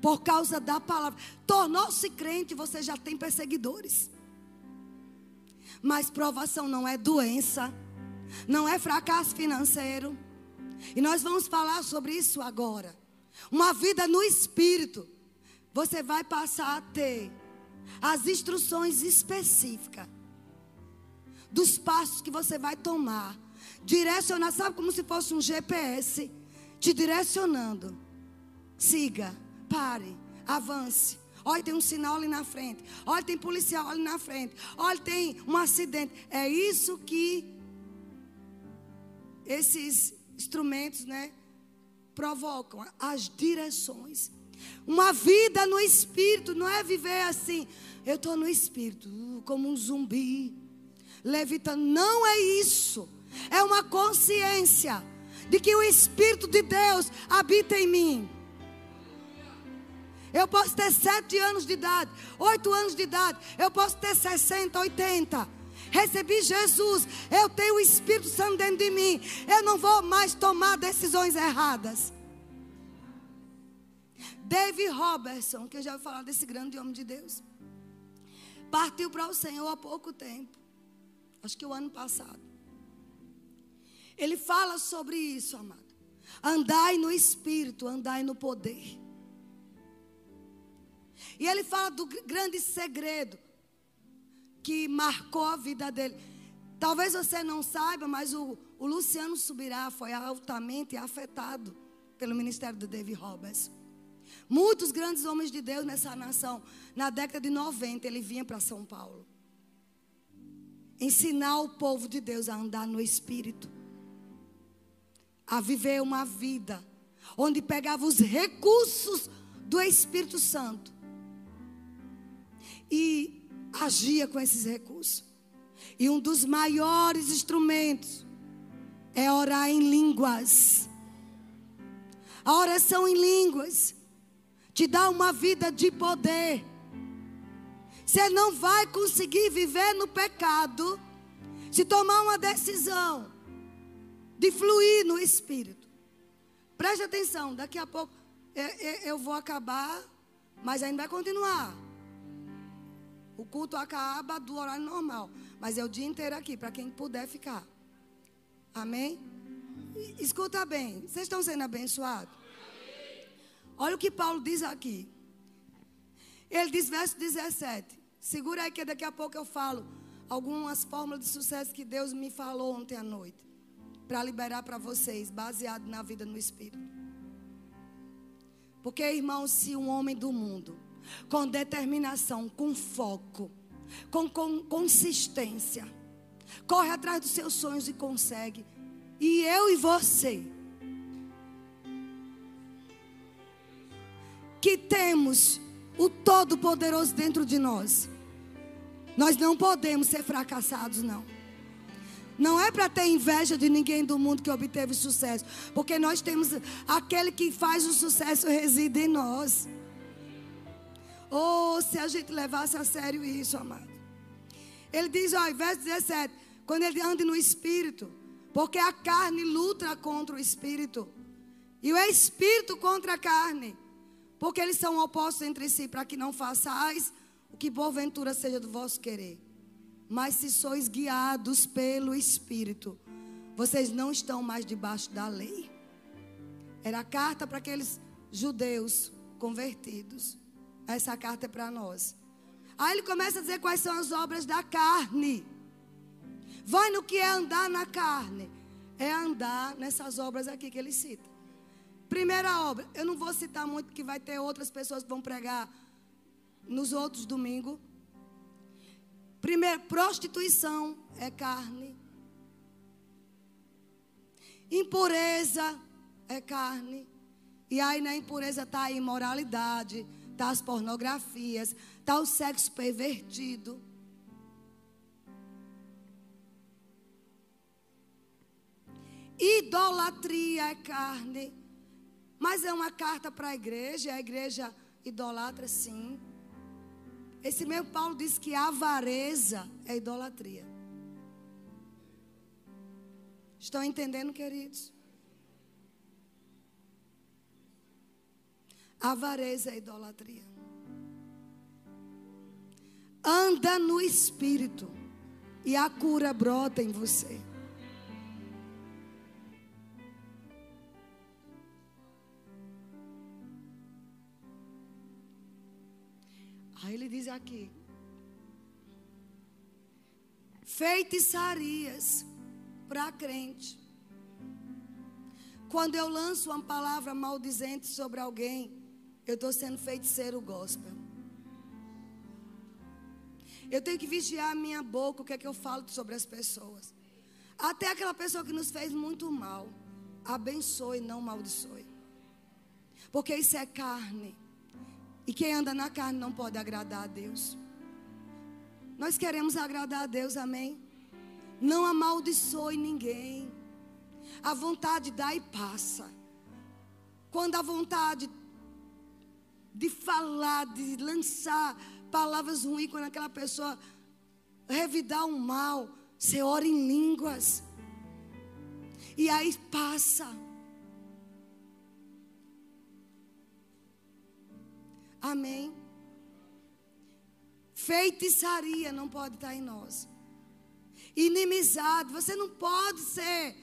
Por causa da palavra. Tornou-se crente, você já tem perseguidores. Mas provação não é doença, não é fracasso financeiro e nós vamos falar sobre isso agora. Uma vida no espírito. Você vai passar a ter as instruções específicas dos passos que você vai tomar. Direcionar, sabe como se fosse um GPS te direcionando. Siga, pare, avance. Olha, tem um sinal ali na frente. Olha, tem policial ali na frente. Olha, tem um acidente. É isso que esses instrumentos, né? Provocam as direções. Uma vida no espírito não é viver assim. Eu estou no espírito, como um zumbi, levitando. Não é isso. É uma consciência de que o Espírito de Deus habita em mim. Eu posso ter sete anos de idade, oito anos de idade, eu posso ter 60, 80 recebi Jesus, eu tenho o Espírito Santo dentro de mim, eu não vou mais tomar decisões erradas. David Robertson, que eu já ouvi falar desse grande homem de Deus, partiu para o Senhor há pouco tempo. Acho que o ano passado. Ele fala sobre isso, amado. Andai no espírito, andai no poder. E ele fala do grande segredo que marcou a vida dele. Talvez você não saiba, mas o, o Luciano Subirá foi altamente afetado pelo ministério de David Roberts. Muitos grandes homens de Deus nessa nação, na década de 90, ele vinha para São Paulo. Ensinar o povo de Deus a andar no Espírito, a viver uma vida onde pegava os recursos do Espírito Santo e agia com esses recursos. E um dos maiores instrumentos é orar em línguas. A oração em línguas te dá uma vida de poder. Você não vai conseguir viver no pecado se tomar uma decisão de fluir no Espírito. Preste atenção, daqui a pouco eu, eu, eu vou acabar, mas ainda vai continuar. O culto acaba do horário normal. Mas é o dia inteiro aqui, para quem puder ficar. Amém? Escuta bem. Vocês estão sendo abençoados? Olha o que Paulo diz aqui. Ele diz, verso 17. Segura aí que daqui a pouco eu falo algumas fórmulas de sucesso que Deus me falou ontem à noite. Para liberar para vocês, baseado na vida no Espírito. Porque, irmãos, se um homem do mundo com determinação, com foco, com, com consistência. Corre atrás dos seus sonhos e consegue. E eu e você, que temos o Todo-Poderoso dentro de nós, nós não podemos ser fracassados, não. Não é para ter inveja de ninguém do mundo que obteve sucesso, porque nós temos aquele que faz o sucesso reside em nós. Oh, se a gente levasse a sério isso, amado. Ele diz, ó, verso 17: quando ele anda no espírito, porque a carne luta contra o espírito, e o espírito contra a carne, porque eles são opostos entre si, para que não façais o que porventura seja do vosso querer. Mas se sois guiados pelo espírito, vocês não estão mais debaixo da lei. Era a carta para aqueles judeus convertidos. Essa carta é para nós. Aí ele começa a dizer quais são as obras da carne. Vai no que é andar na carne. É andar nessas obras aqui que ele cita. Primeira obra, eu não vou citar muito, porque vai ter outras pessoas que vão pregar nos outros domingos. Primeiro, prostituição é carne. Impureza é carne. E aí na impureza está a imoralidade tá as pornografias, tá o sexo pervertido. Idolatria é carne. Mas é uma carta para a igreja, a igreja idolatra sim. Esse mesmo Paulo diz que a avareza é idolatria. Estão entendendo, queridos? Avareza é idolatria. Anda no espírito e a cura brota em você. Aí ele diz aqui: feitiçarias para crente. Quando eu lanço uma palavra maldizente sobre alguém, eu estou sendo feiticeiro gospel. Eu tenho que vigiar a minha boca, o que é que eu falo sobre as pessoas. Até aquela pessoa que nos fez muito mal. Abençoe, não maldiçoe. Porque isso é carne. E quem anda na carne não pode agradar a Deus. Nós queremos agradar a Deus, amém? Não amaldiçoe ninguém. A vontade dá e passa. Quando a vontade de falar, de lançar palavras ruins quando aquela pessoa revidar um mal. Você ora em línguas. E aí passa. Amém. Feitiçaria não pode estar em nós. Inimizade, você não pode ser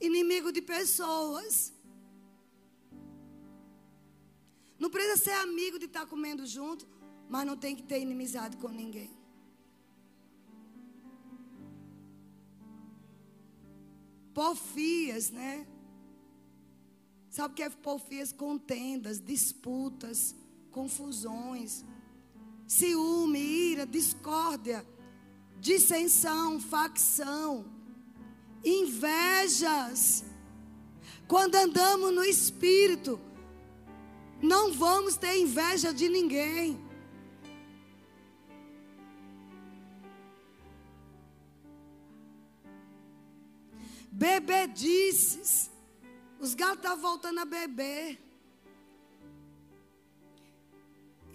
inimigo de pessoas. Não precisa ser amigo de estar comendo junto, mas não tem que ter inimizade com ninguém. Porfias, né? Sabe o que é porfias? Contendas, disputas, confusões, ciúme, ira, discórdia, dissensão, facção, invejas. Quando andamos no espírito, não vamos ter inveja de ninguém. Bebedices. Os gatos estão voltando a beber.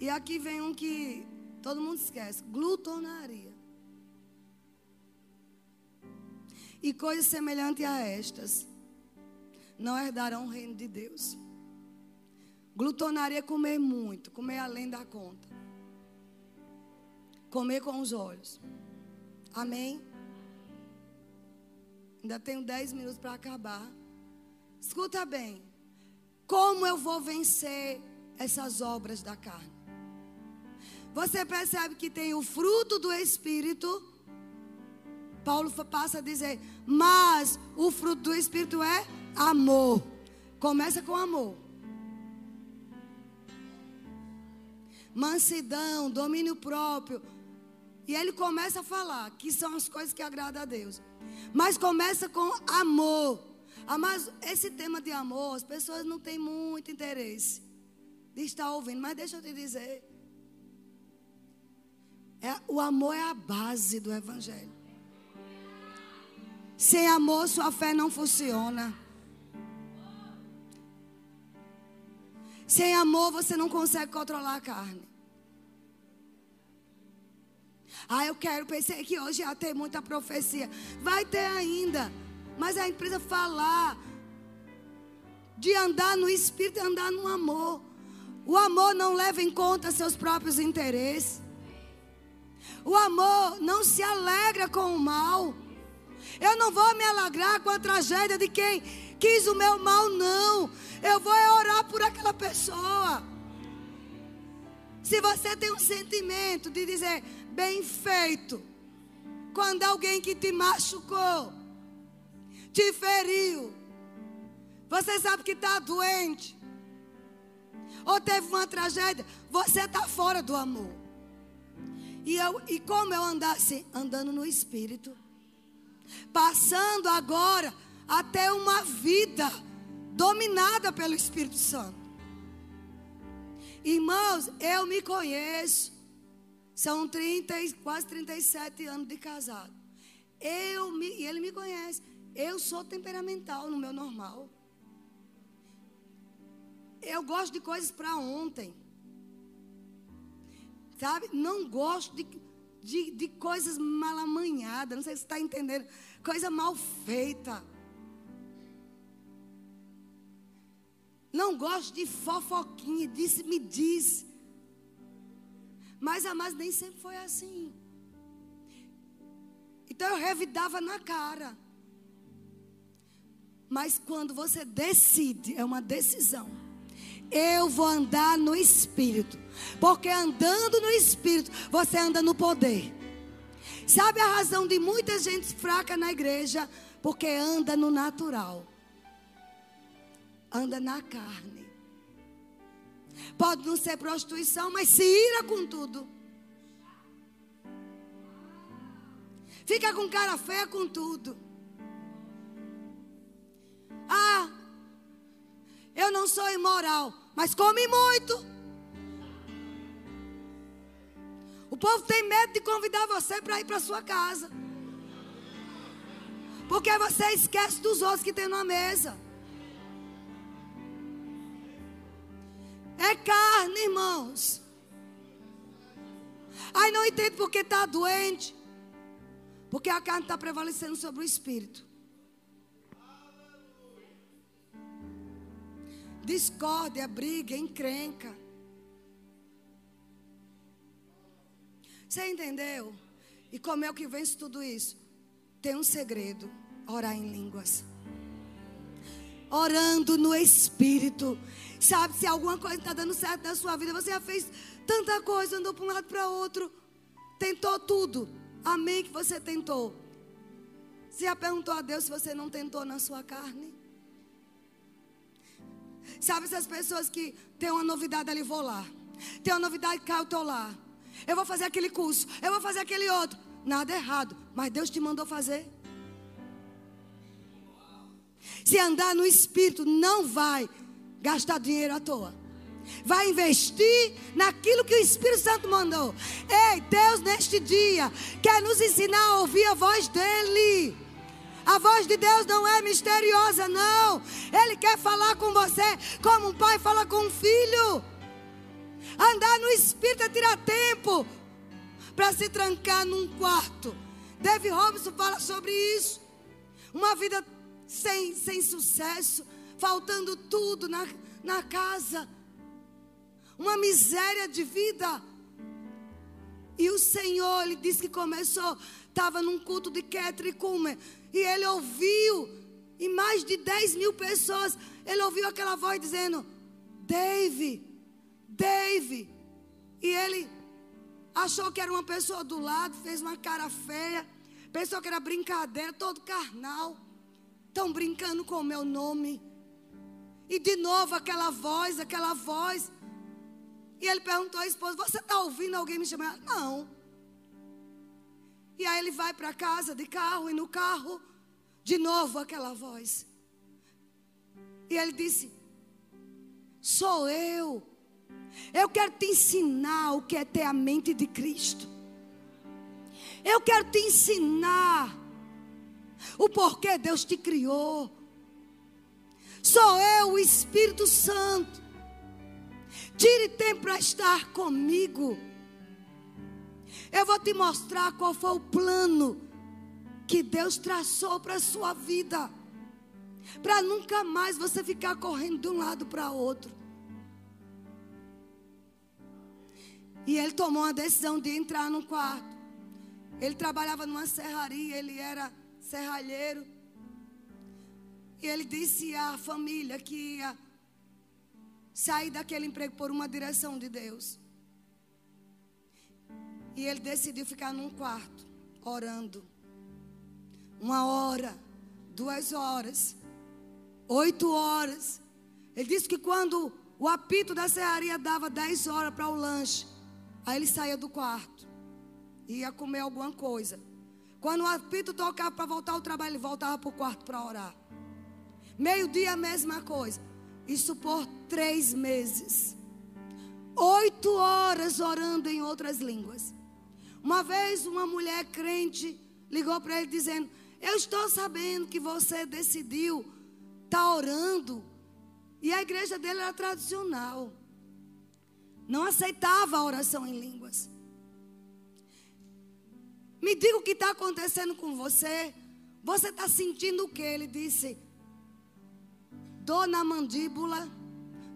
E aqui vem um que todo mundo esquece: glutonaria. E coisas semelhantes a estas não herdarão o reino de Deus. Glutonaria é comer muito, comer além da conta. Comer com os olhos. Amém? Ainda tenho 10 minutos para acabar. Escuta bem. Como eu vou vencer essas obras da carne? Você percebe que tem o fruto do Espírito. Paulo passa a dizer, mas o fruto do Espírito é amor. Começa com amor. Mansidão, domínio próprio. E ele começa a falar que são as coisas que agradam a Deus. Mas começa com amor. Ah, mas esse tema de amor, as pessoas não têm muito interesse de estar ouvindo. Mas deixa eu te dizer. É, o amor é a base do Evangelho. Sem amor, sua fé não funciona. Sem amor, você não consegue controlar a carne. Ah, eu quero, pensei que hoje ia ter muita profecia. Vai ter ainda. Mas a gente precisa falar de andar no espírito e andar no amor. O amor não leva em conta seus próprios interesses. O amor não se alegra com o mal. Eu não vou me alegrar com a tragédia de quem quis o meu mal, não. Eu vou orar por aquela pessoa. Se você tem um sentimento de dizer, bem feito. Quando alguém que te machucou, te feriu, você sabe que está doente, ou teve uma tragédia, você está fora do amor. E, eu, e como eu andasse andando no Espírito, passando agora até uma vida dominada pelo Espírito Santo. Irmãos, eu me conheço. São 30, quase 37 anos de casado. Eu me, e ele me conhece. Eu sou temperamental no meu normal. Eu gosto de coisas para ontem. Sabe? Não gosto de, de, de coisas mal amanhadas. Não sei se está entendendo. Coisa mal feita. Não gosto de fofoquinha, disse, me disse. Mas a mais nem sempre foi assim. Então eu revidava na cara. Mas quando você decide, é uma decisão. Eu vou andar no espírito. Porque andando no espírito, você anda no poder. Sabe a razão de muita gente fraca na igreja? Porque anda no natural. Anda na carne. Pode não ser prostituição, mas se ira com tudo. Fica com cara feia com tudo. Ah, eu não sou imoral, mas come muito. O povo tem medo de convidar você para ir para sua casa. Porque você esquece dos outros que tem na mesa. É carne, irmãos. Ai, não entendo porque está doente. Porque a carne está prevalecendo sobre o espírito. Discórdia, briga, encrenca. Você entendeu? E como é o que vence tudo isso? Tem um segredo: orar em línguas. Orando no Espírito. Sabe, se alguma coisa está dando certo na sua vida, você já fez tanta coisa, andou para um lado para outro, tentou tudo. Amém que você tentou. Você já perguntou a Deus se você não tentou na sua carne? Sabe essas pessoas que tem uma novidade ali, vou lá. Tem uma novidade, cá eu estou lá. Eu vou fazer aquele curso, eu vou fazer aquele outro. Nada errado, mas Deus te mandou fazer. Se andar no Espírito, não vai gastar dinheiro à toa. Vai investir naquilo que o Espírito Santo mandou. Ei, Deus, neste dia, quer nos ensinar a ouvir a voz dEle. A voz de Deus não é misteriosa, não. Ele quer falar com você como um pai fala com um filho. Andar no Espírito é tirar tempo para se trancar num quarto. David Robson fala sobre isso. Uma vida sem, sem sucesso, faltando tudo na, na casa. Uma miséria de vida. E o Senhor, ele disse que começou, estava num culto de Ketricumer. E ele ouviu, e mais de 10 mil pessoas, ele ouviu aquela voz dizendo: Dave, Dave. E ele achou que era uma pessoa do lado, fez uma cara feia, pensou que era brincadeira, todo carnal. Estão brincando com o meu nome. E de novo aquela voz, aquela voz. E ele perguntou à esposa: Você está ouvindo alguém me chamar? Não. E aí ele vai para casa de carro e no carro, de novo aquela voz. E ele disse: Sou eu. Eu quero te ensinar o que é ter a mente de Cristo. Eu quero te ensinar o porquê Deus te criou. Sou eu, o Espírito Santo. Tire tempo para estar comigo. Eu vou te mostrar qual foi o plano que Deus traçou para a sua vida. Para nunca mais você ficar correndo de um lado para outro. E ele tomou a decisão de entrar no quarto. Ele trabalhava numa serraria, ele era serralheiro. E ele disse à família que ia sair daquele emprego por uma direção de Deus. E ele decidiu ficar num quarto, orando. Uma hora, duas horas, oito horas. Ele disse que quando o apito da serraria dava dez horas para o lanche, aí ele saía do quarto, ia comer alguma coisa. Quando o apito tocava para voltar ao trabalho, ele voltava para o quarto para orar. Meio-dia, a mesma coisa. Isso por três meses. Oito horas orando em outras línguas. Uma vez uma mulher crente ligou para ele dizendo: Eu estou sabendo que você decidiu estar tá orando. E a igreja dele era tradicional. Não aceitava a oração em línguas. Me diga o que está acontecendo com você. Você está sentindo o que? Ele disse: dor na mandíbula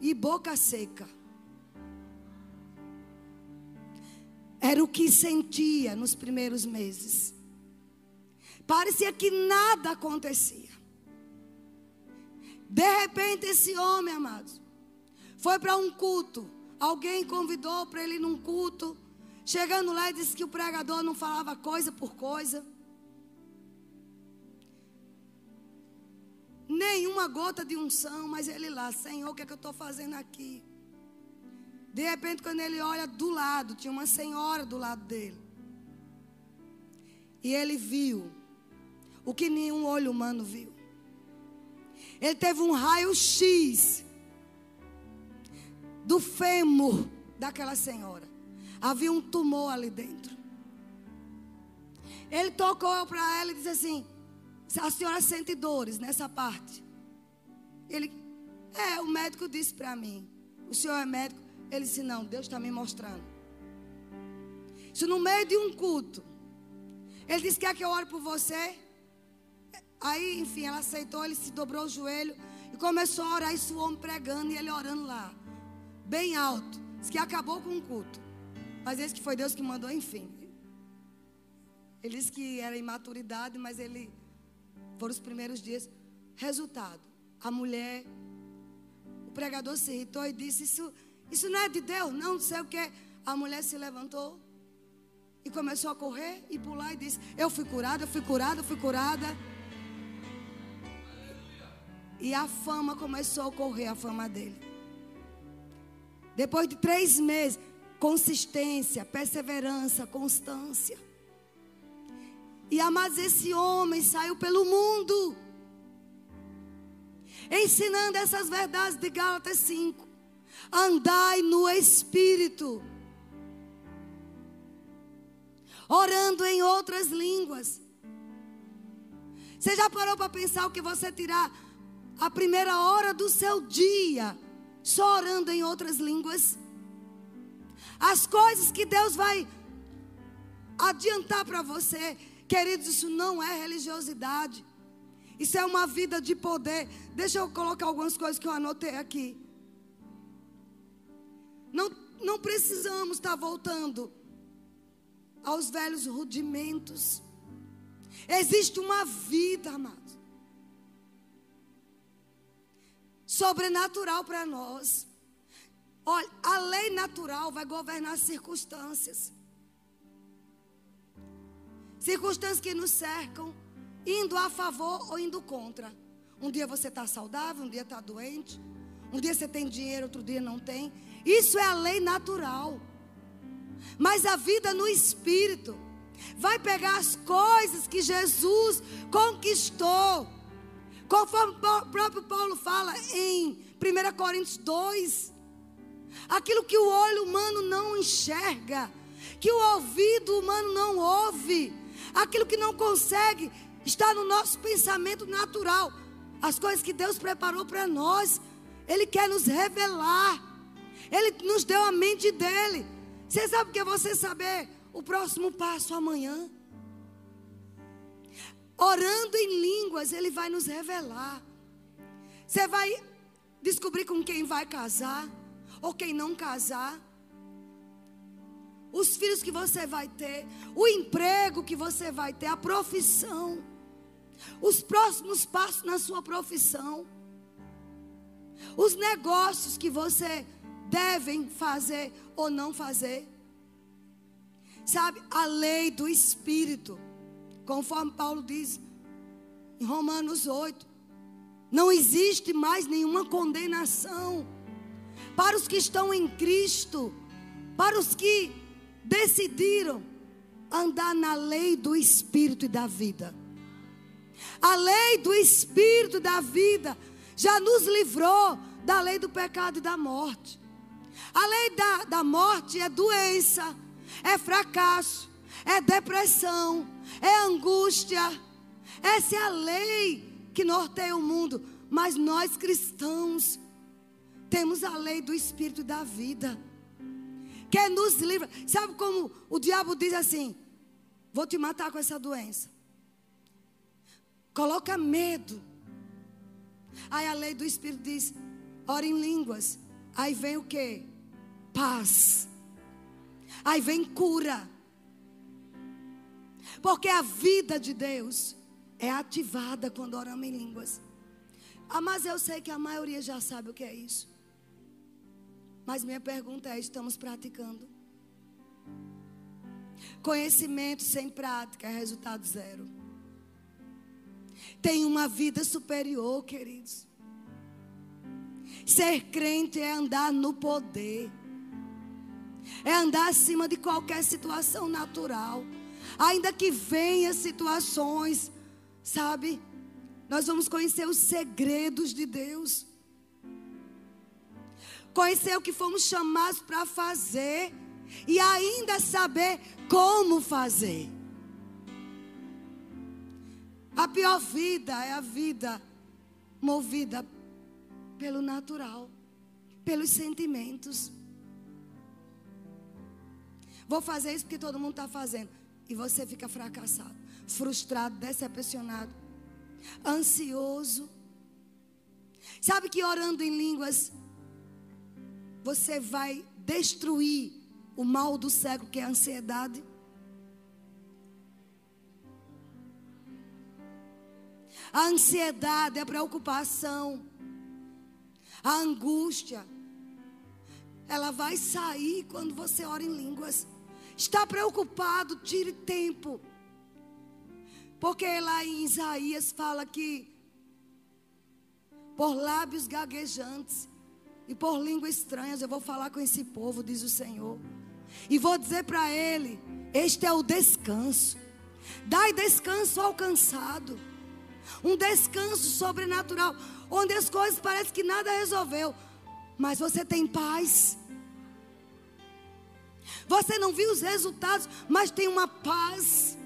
e boca seca. Era o que sentia nos primeiros meses. Parecia que nada acontecia. De repente, esse homem, amados, foi para um culto. Alguém convidou para ele ir num culto. Chegando lá, disse que o pregador não falava coisa por coisa. Nenhuma gota de unção, mas ele lá, Senhor, o que é que eu estou fazendo aqui? De repente, quando ele olha do lado, tinha uma senhora do lado dele. E ele viu o que nenhum olho humano viu. Ele teve um raio-x do fêmur daquela senhora. Havia um tumor ali dentro. Ele tocou para ela e disse assim: A senhora sente dores nessa parte. Ele, é, o médico disse para mim: O senhor é médico? Ele disse: Não, Deus está me mostrando. Isso no meio de um culto. Ele disse: Quer que eu ore por você? Aí, enfim, ela aceitou. Ele se dobrou o joelho e começou a orar. Isso o homem pregando e ele orando lá, bem alto. Diz que acabou com o culto. Mas esse que foi Deus que mandou, enfim. Ele disse que era imaturidade, mas ele foram os primeiros dias. Resultado: a mulher, o pregador se irritou e disse: Isso, isso não é de Deus, não, sei o que. A mulher se levantou e começou a correr e pular e disse: Eu fui curada, eu fui curada, eu fui curada. E a fama começou a correr, a fama dele. Depois de três meses, consistência, perseverança, constância. E amados, esse homem saiu pelo mundo, ensinando essas verdades de Gálatas 5. Andai no Espírito, orando em outras línguas. Você já parou para pensar o que você tirar a primeira hora do seu dia só orando em outras línguas? As coisas que Deus vai adiantar para você, queridos, isso não é religiosidade. Isso é uma vida de poder. Deixa eu colocar algumas coisas que eu anotei aqui. Não, não precisamos estar voltando aos velhos rudimentos. Existe uma vida, amados, sobrenatural para nós. Olha, a lei natural vai governar as circunstâncias. Circunstâncias que nos cercam, indo a favor ou indo contra. Um dia você está saudável, um dia está doente. Um dia você tem dinheiro, outro dia não tem. Isso é a lei natural. Mas a vida no espírito vai pegar as coisas que Jesus conquistou. Conforme o próprio Paulo fala em 1 Coríntios 2 aquilo que o olho humano não enxerga, que o ouvido humano não ouve, aquilo que não consegue está no nosso pensamento natural. As coisas que Deus preparou para nós, Ele quer nos revelar. Ele nos deu a mente dele. Você sabe o que é você saber o próximo passo amanhã? Orando em línguas, Ele vai nos revelar. Você vai descobrir com quem vai casar ou quem não casar, os filhos que você vai ter, o emprego que você vai ter, a profissão, os próximos passos na sua profissão, os negócios que você devem fazer ou não fazer. Sabe, a lei do Espírito, conforme Paulo diz em Romanos 8, não existe mais nenhuma condenação para os que estão em Cristo, para os que decidiram andar na lei do Espírito e da vida. A lei do Espírito e da vida já nos livrou da lei do pecado e da morte. A lei da, da morte é doença, é fracasso, é depressão, é angústia. Essa é a lei que norteia o mundo. Mas nós cristãos temos a lei do Espírito da vida. Que nos livra. Sabe como o diabo diz assim: Vou te matar com essa doença. Coloca medo. Aí a lei do Espírito diz: ora em línguas. Aí vem o que? Paz. Aí vem cura. Porque a vida de Deus é ativada quando oramos em línguas. Ah, mas eu sei que a maioria já sabe o que é isso. Mas minha pergunta é: estamos praticando? Conhecimento sem prática é resultado zero. Tem uma vida superior, queridos. Ser crente é andar no poder, é andar acima de qualquer situação natural, ainda que venha situações, sabe? Nós vamos conhecer os segredos de Deus conhecer o que fomos chamados para fazer e ainda saber como fazer. A pior vida é a vida movida pelo natural, pelos sentimentos. Vou fazer isso porque todo mundo está fazendo. E você fica fracassado, frustrado, decepcionado, ansioso. Sabe que orando em línguas você vai destruir o mal do século, que é a ansiedade. a ansiedade, a preocupação, a angústia, ela vai sair quando você ora em línguas. Está preocupado, tire tempo. Porque lá em Isaías fala que por lábios gaguejantes e por línguas estranhas eu vou falar com esse povo, diz o Senhor. E vou dizer para ele: este é o descanso. Dai descanso ao cansado. Um descanso sobrenatural, onde as coisas parecem que nada resolveu, mas você tem paz. Você não viu os resultados, mas tem uma paz.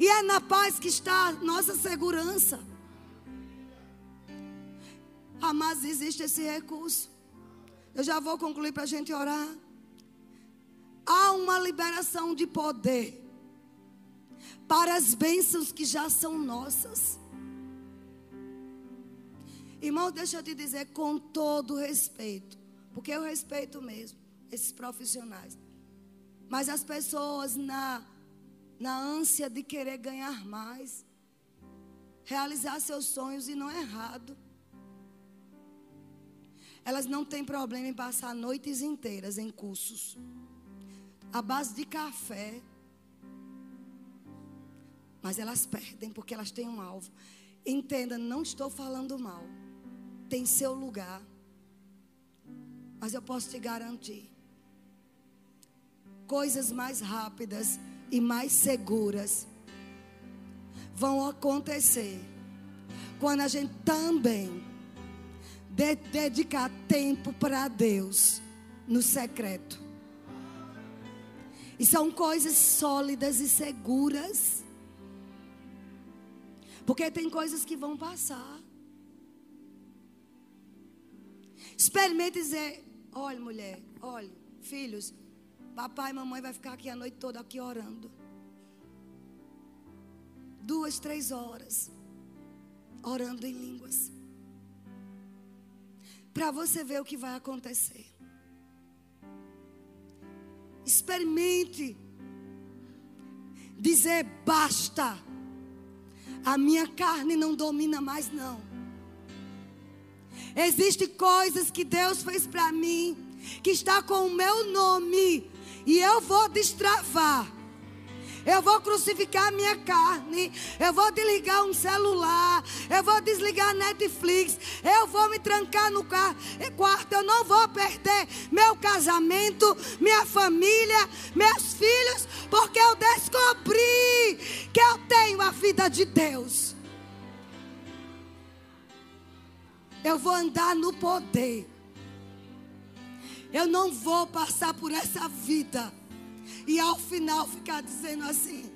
E é na paz que está a nossa segurança. Ah, mas existe esse recurso. Eu já vou concluir para a gente orar. Há uma liberação de poder para as bênçãos que já são nossas. Irmão, deixa eu te dizer com todo respeito, porque eu respeito mesmo esses profissionais. Mas as pessoas na na ânsia de querer ganhar mais, realizar seus sonhos e não é errado. Elas não têm problema em passar noites inteiras em cursos. A base de café. Mas elas perdem porque elas têm um alvo. Entenda, não estou falando mal. Tem seu lugar. Mas eu posso te garantir. Coisas mais rápidas e mais seguras vão acontecer quando a gente também de dedicar tempo para Deus no secreto. E são coisas sólidas e seguras. Porque tem coisas que vão passar. Experimente dizer: olha, mulher, olha, filhos, Papai e mamãe vai ficar aqui a noite toda aqui orando. Duas, três horas. Orando em línguas. Para você ver o que vai acontecer. Experimente dizer basta. A minha carne não domina mais não. Existem coisas que Deus fez para mim que está com o meu nome e eu vou destravar. Eu vou crucificar a minha carne. Eu vou desligar um celular. Eu vou desligar Netflix. Eu vou me trancar no quarto. Eu não vou perder meu casamento, minha família, meus filhos, porque eu descobri que eu tenho a vida de Deus. Eu vou andar no poder. Eu não vou passar por essa vida e ao final ficar dizendo assim: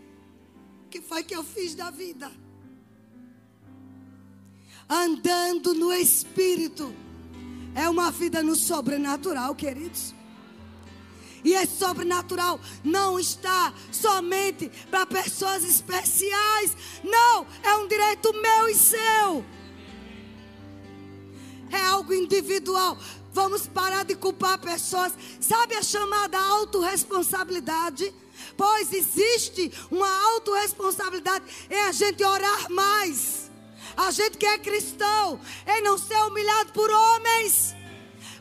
o que foi que eu fiz da vida? Andando no Espírito é uma vida no sobrenatural, queridos. E esse sobrenatural não está somente para pessoas especiais. Não, é um direito meu e seu. É algo individual. Vamos parar de culpar pessoas. Sabe a chamada autorresponsabilidade? Pois existe uma autorresponsabilidade em a gente orar mais. A gente que é cristão, em não ser humilhado por homens.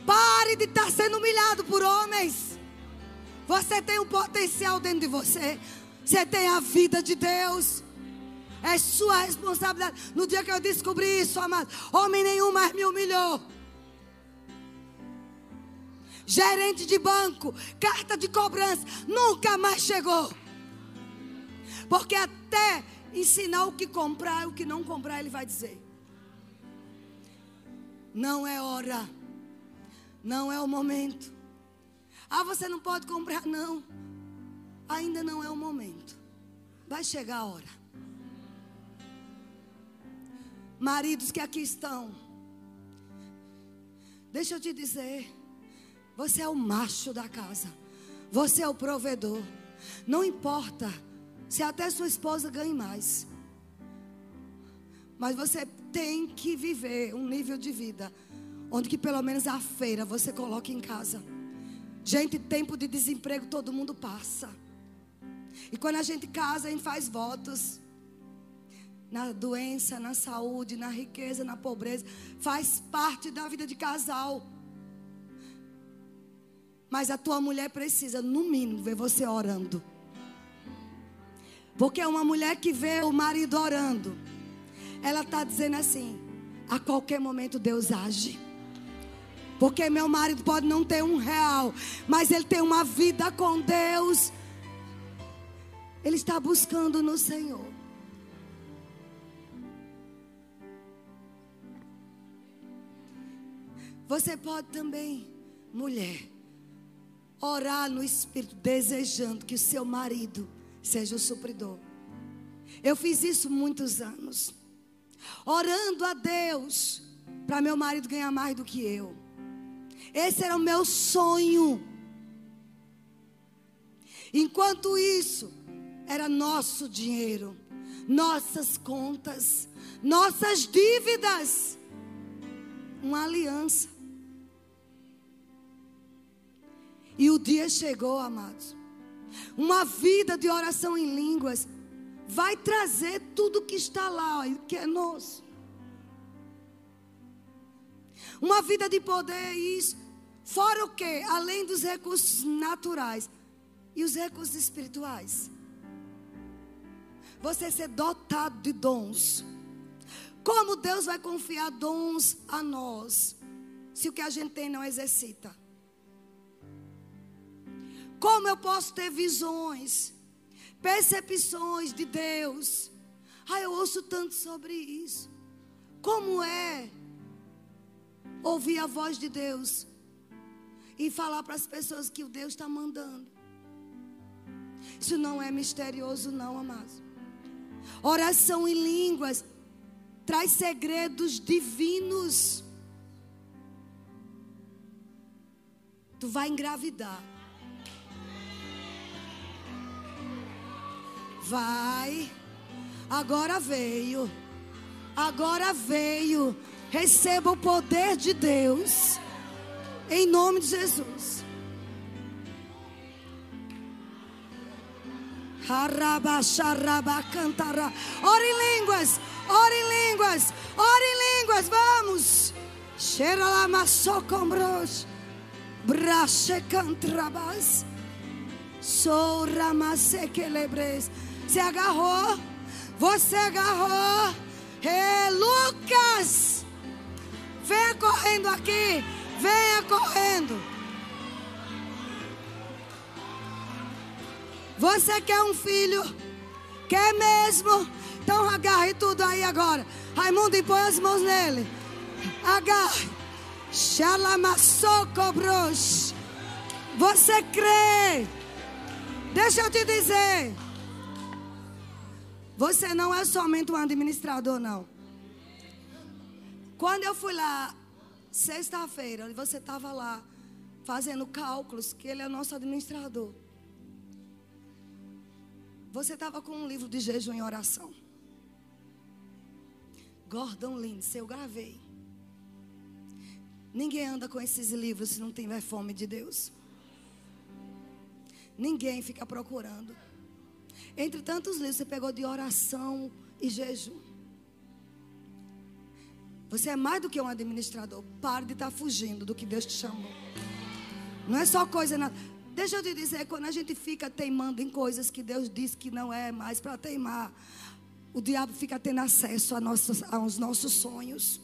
Pare de estar sendo humilhado por homens. Você tem um potencial dentro de você. Você tem a vida de Deus. É sua responsabilidade. No dia que eu descobri isso, amado, homem nenhum mais me humilhou gerente de banco, carta de cobrança, nunca mais chegou. Porque até ensinar o que comprar e o que não comprar, ele vai dizer. Não é hora. Não é o momento. Ah, você não pode comprar, não. Ainda não é o momento. Vai chegar a hora. Maridos que aqui estão. Deixa eu te dizer. Você é o macho da casa. Você é o provedor. Não importa se até sua esposa ganhe mais. Mas você tem que viver um nível de vida onde que pelo menos a feira você coloque em casa. Gente, tempo de desemprego todo mundo passa. E quando a gente casa, gente faz votos. na doença, na saúde, na riqueza, na pobreza. Faz parte da vida de casal. Mas a tua mulher precisa, no mínimo, ver você orando. Porque uma mulher que vê o marido orando, ela está dizendo assim: a qualquer momento Deus age. Porque meu marido pode não ter um real, mas ele tem uma vida com Deus. Ele está buscando no Senhor. Você pode também, mulher, orar no Espírito, desejando que o seu marido seja o supridor. Eu fiz isso muitos anos, orando a Deus para meu marido ganhar mais do que eu. Esse era o meu sonho. Enquanto isso, era nosso dinheiro, nossas contas, nossas dívidas. Uma aliança. E o dia chegou, amados. Uma vida de oração em línguas vai trazer tudo que está lá, que é nosso. Uma vida de poder, isso. Fora o que? Além dos recursos naturais e os recursos espirituais. Você ser dotado de dons. Como Deus vai confiar dons a nós, se o que a gente tem não exercita? Como eu posso ter visões, percepções de Deus? Ah, eu ouço tanto sobre isso. Como é ouvir a voz de Deus e falar para as pessoas que o Deus está mandando? Isso não é misterioso, não, amados. Oração em línguas traz segredos divinos. Tu vai engravidar. Vai. Agora veio. Agora veio. Receba o poder de Deus. Em nome de Jesus. Ora em línguas. Ora em línguas. Ora em línguas. Vamos. Cheira lá, maçocombros. Brache cantrabas. Sou ramasequelebres. Você agarrou. Você agarrou. Hey, Lucas. Venha correndo aqui. Venha correndo. Você quer um filho? Quer mesmo? Então agarre tudo aí agora. Raimundo, impõe as mãos nele. Agarre. Xalamassocobros. Você crê? Deixa eu te dizer. Você não é somente um administrador, não. Quando eu fui lá, sexta-feira, você estava lá fazendo cálculos, que ele é o nosso administrador. Você estava com um livro de jejum e oração. Gordon Lindsay, eu gravei. Ninguém anda com esses livros se não tiver fome de Deus. Ninguém fica procurando. Entre tantos livros, você pegou de oração e jejum. Você é mais do que um administrador. Pare de estar fugindo do que Deus te chamou. Não é só coisa. Na... Deixa eu te dizer, quando a gente fica teimando em coisas que Deus disse que não é mais para teimar, o diabo fica tendo acesso a nossos, aos nossos sonhos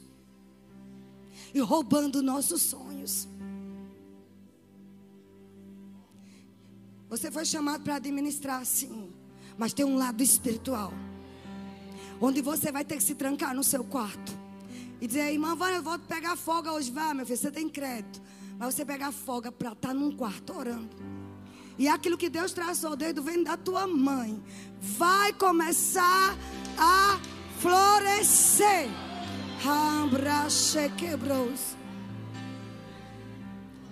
e roubando nossos sonhos. Você foi chamado para administrar, sim. Mas tem um lado espiritual. Onde você vai ter que se trancar no seu quarto. E dizer, irmã, vai, eu vou pegar folga hoje. Vai, meu filho, você tem crédito. Mas você pegar folga para estar tá num quarto orando. E aquilo que Deus traçou desde o ventre da tua mãe vai começar a florescer.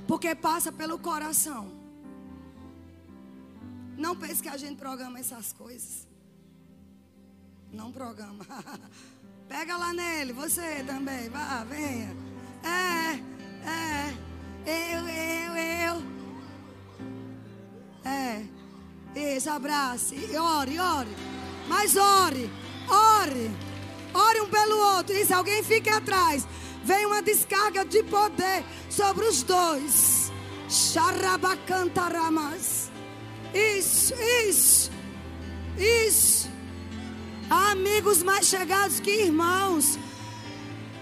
Porque passa pelo coração. Não pense que a gente programa essas coisas. Não programa. <laughs> Pega lá nele, você também. Vá, venha. É, é. Eu, eu, eu. É. Isso, abrace. Ore, ore. Mas ore. Ore. ore. Um pelo outro. Se alguém fica atrás, vem uma descarga de poder sobre os dois. Xarabacantaramas. Isso, isso, isso. Amigos mais chegados que irmãos.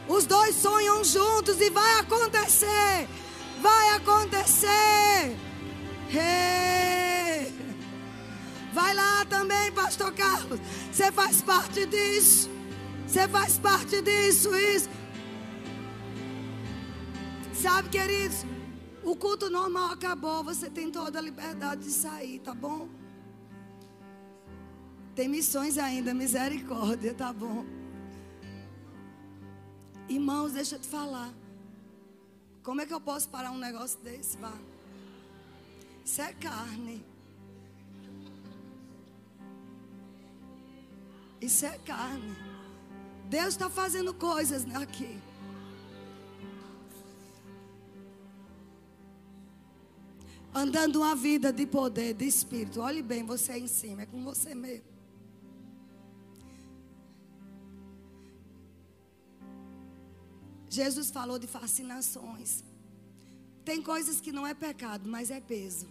Os dois sonham juntos e vai acontecer. Vai acontecer. Vai lá também, Pastor Carlos. Você faz parte disso. Você faz parte disso, isso. Sabe, queridos, o culto normal acabou. Você tem toda a liberdade de sair, tá bom? Tem missões ainda, misericórdia, tá bom? Irmãos, deixa eu te falar. Como é que eu posso parar um negócio desse? Vá. Isso é carne. Isso é carne. Deus está fazendo coisas aqui. Andando uma vida de poder, de espírito. Olhe bem, você é em cima, é com você mesmo. Jesus falou de fascinações. Tem coisas que não é pecado, mas é peso.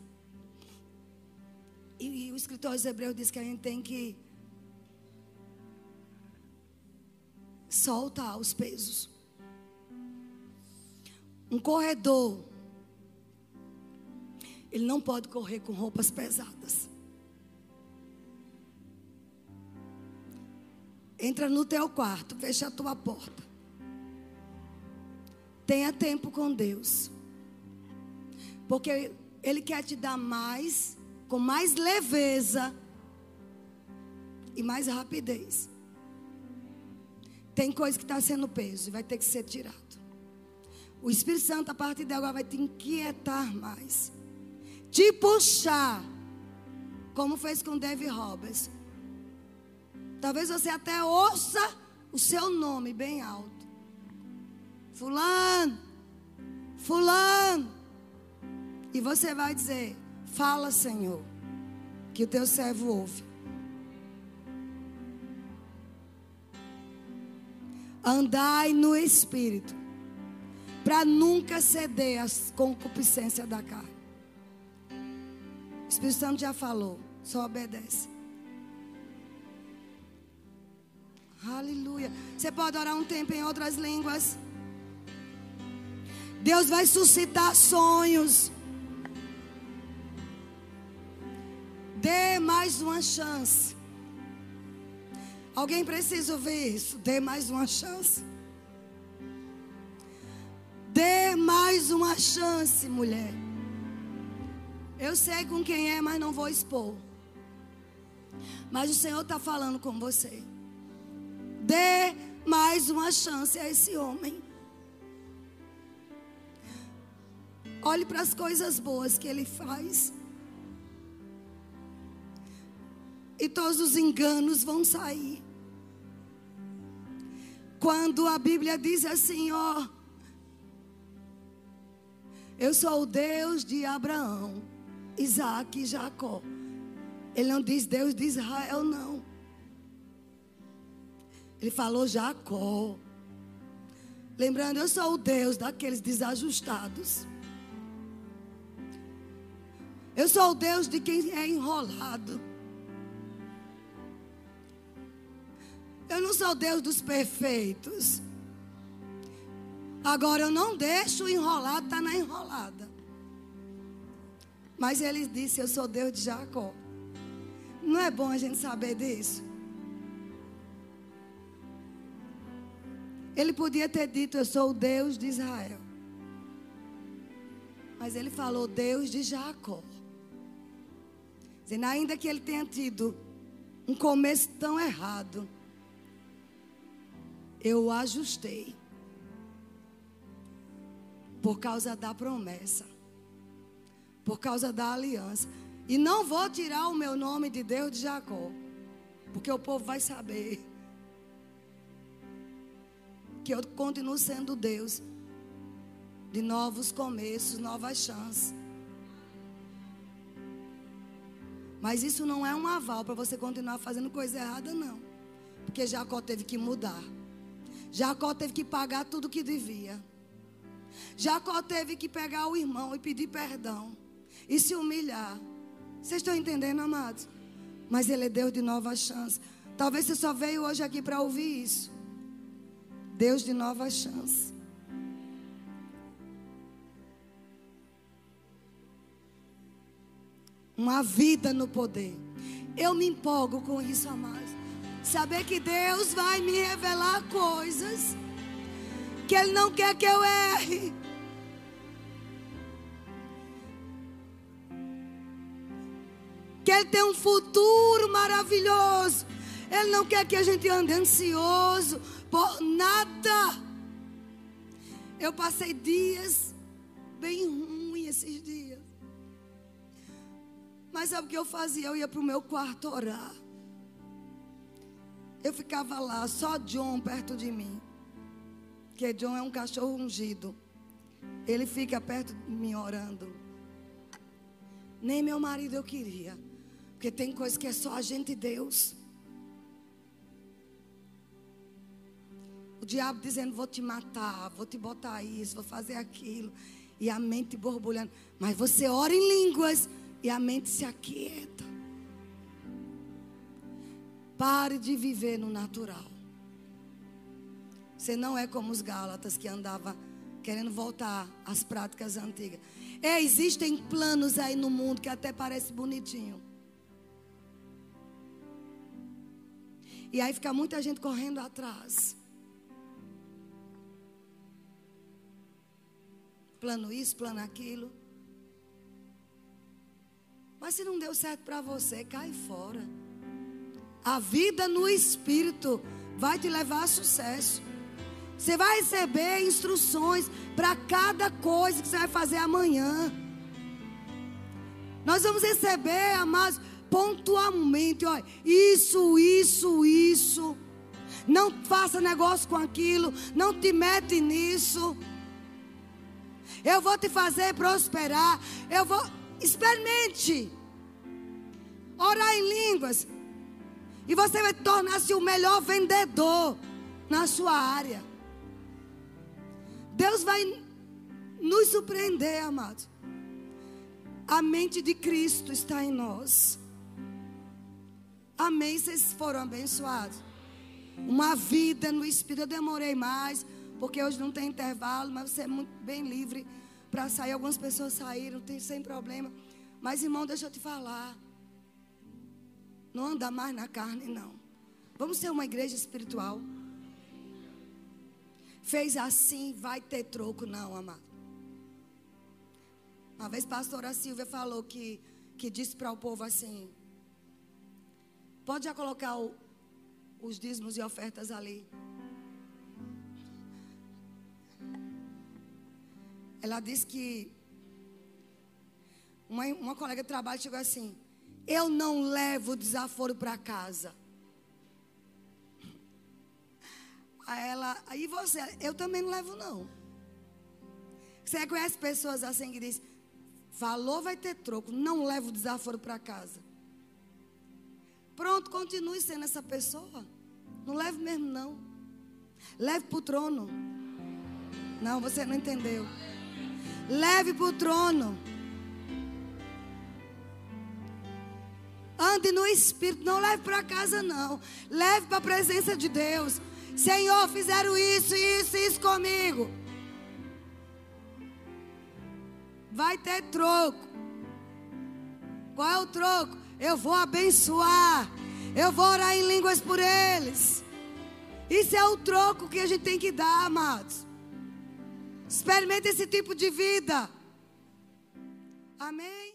E, e o escritor de Hebreus diz que a gente tem que soltar os pesos. Um corredor, ele não pode correr com roupas pesadas. Entra no teu quarto, fecha a tua porta. Tenha tempo com Deus. Porque Ele quer te dar mais, com mais leveza e mais rapidez. Tem coisa que está sendo peso e vai ter que ser tirado. O Espírito Santo, a partir de agora, vai te inquietar mais. Te puxar. Como fez com David Roberts. Talvez você até ouça o seu nome bem alto. Fulano, Fulano. E você vai dizer: Fala, Senhor, que o teu servo ouve. Andai no espírito, para nunca ceder às concupiscências da carne. Espírito Santo já falou, só obedece. Aleluia. Você pode orar um tempo em outras línguas. Deus vai suscitar sonhos. Dê mais uma chance. Alguém precisa ouvir isso. Dê mais uma chance. Dê mais uma chance, mulher. Eu sei com quem é, mas não vou expor. Mas o Senhor está falando com você. Dê mais uma chance a esse homem. Olhe para as coisas boas que ele faz. e todos os enganos vão sair. Quando a Bíblia diz assim, ó, eu sou o Deus de Abraão, Isaac e Jacó. Ele não diz Deus de Israel, não. Ele falou Jacó. Lembrando, eu sou o Deus daqueles desajustados. Eu sou o Deus de quem é enrolado. Eu não sou Deus dos perfeitos. Agora eu não deixo o enrolado estar tá na enrolada. Mas ele disse: Eu sou Deus de Jacó. Não é bom a gente saber disso? Ele podia ter dito: Eu sou o Deus de Israel. Mas ele falou: Deus de Jacó. Dizendo, ainda que ele tenha tido um começo tão errado eu ajustei. Por causa da promessa. Por causa da aliança. E não vou tirar o meu nome de Deus de Jacó. Porque o povo vai saber. Que eu continuo sendo Deus. De novos começos, novas chances. Mas isso não é um aval para você continuar fazendo coisa errada, não. Porque Jacó teve que mudar. Jacó teve que pagar tudo que devia. Jacó teve que pegar o irmão e pedir perdão. E se humilhar. Vocês estão entendendo, amados? Mas ele é Deus de nova chance. Talvez você só veio hoje aqui para ouvir isso. Deus de nova chance. Uma vida no poder. Eu me empolgo com isso, amados. Saber que Deus vai me revelar coisas que Ele não quer que eu erre. Que Ele tem um futuro maravilhoso. Ele não quer que a gente ande ansioso por nada. Eu passei dias bem ruins esses dias. Mas sabe o que eu fazia? Eu ia para o meu quarto orar. Eu ficava lá, só John perto de mim. Porque John é um cachorro ungido. Ele fica perto de mim orando. Nem meu marido eu queria. Porque tem coisa que é só a gente e Deus. O diabo dizendo: Vou te matar, vou te botar isso, vou fazer aquilo. E a mente borbulhando. Mas você ora em línguas e a mente se aquieta. Pare de viver no natural. Você não é como os Gálatas que andava querendo voltar às práticas antigas. É, existem planos aí no mundo que até parece bonitinho. E aí fica muita gente correndo atrás. Plano isso, plano aquilo. Mas se não deu certo para você, cai fora. A vida no espírito vai te levar a sucesso. Você vai receber instruções para cada coisa que você vai fazer amanhã. Nós vamos receber, amados, pontualmente, olha, isso, isso, isso. Não faça negócio com aquilo, não te mete nisso. Eu vou te fazer prosperar. Eu vou Experimente. Orar em línguas. E você vai tornar-se o melhor vendedor na sua área. Deus vai nos surpreender, amados. A mente de Cristo está em nós. Amém. Vocês foram abençoados. Uma vida no Espírito. Eu demorei mais, porque hoje não tem intervalo, mas você é muito bem livre para sair. Algumas pessoas saíram, tem, sem problema. Mas, irmão, deixa eu te falar. Não anda mais na carne, não. Vamos ser uma igreja espiritual. Fez assim, vai ter troco, não, amado. Uma vez a pastora Silvia falou que, que disse para o povo assim: pode já colocar o, os dízimos e ofertas ali. Ela disse que uma, uma colega de trabalho chegou assim: Eu não levo desaforo para casa. Aí ela, aí você, eu também não levo não. Você conhece pessoas assim que diz, falou vai ter troco, não levo desaforo para casa. Pronto, continue sendo essa pessoa. Não leve mesmo não. Leve para o trono. Não, você não entendeu. Leve para o trono. Ande no Espírito. Não leve para casa, não. Leve para a presença de Deus. Senhor, fizeram isso, isso, isso comigo. Vai ter troco. Qual é o troco? Eu vou abençoar. Eu vou orar em línguas por eles. Isso é o troco que a gente tem que dar, amados. Experimente esse tipo de vida. Amém.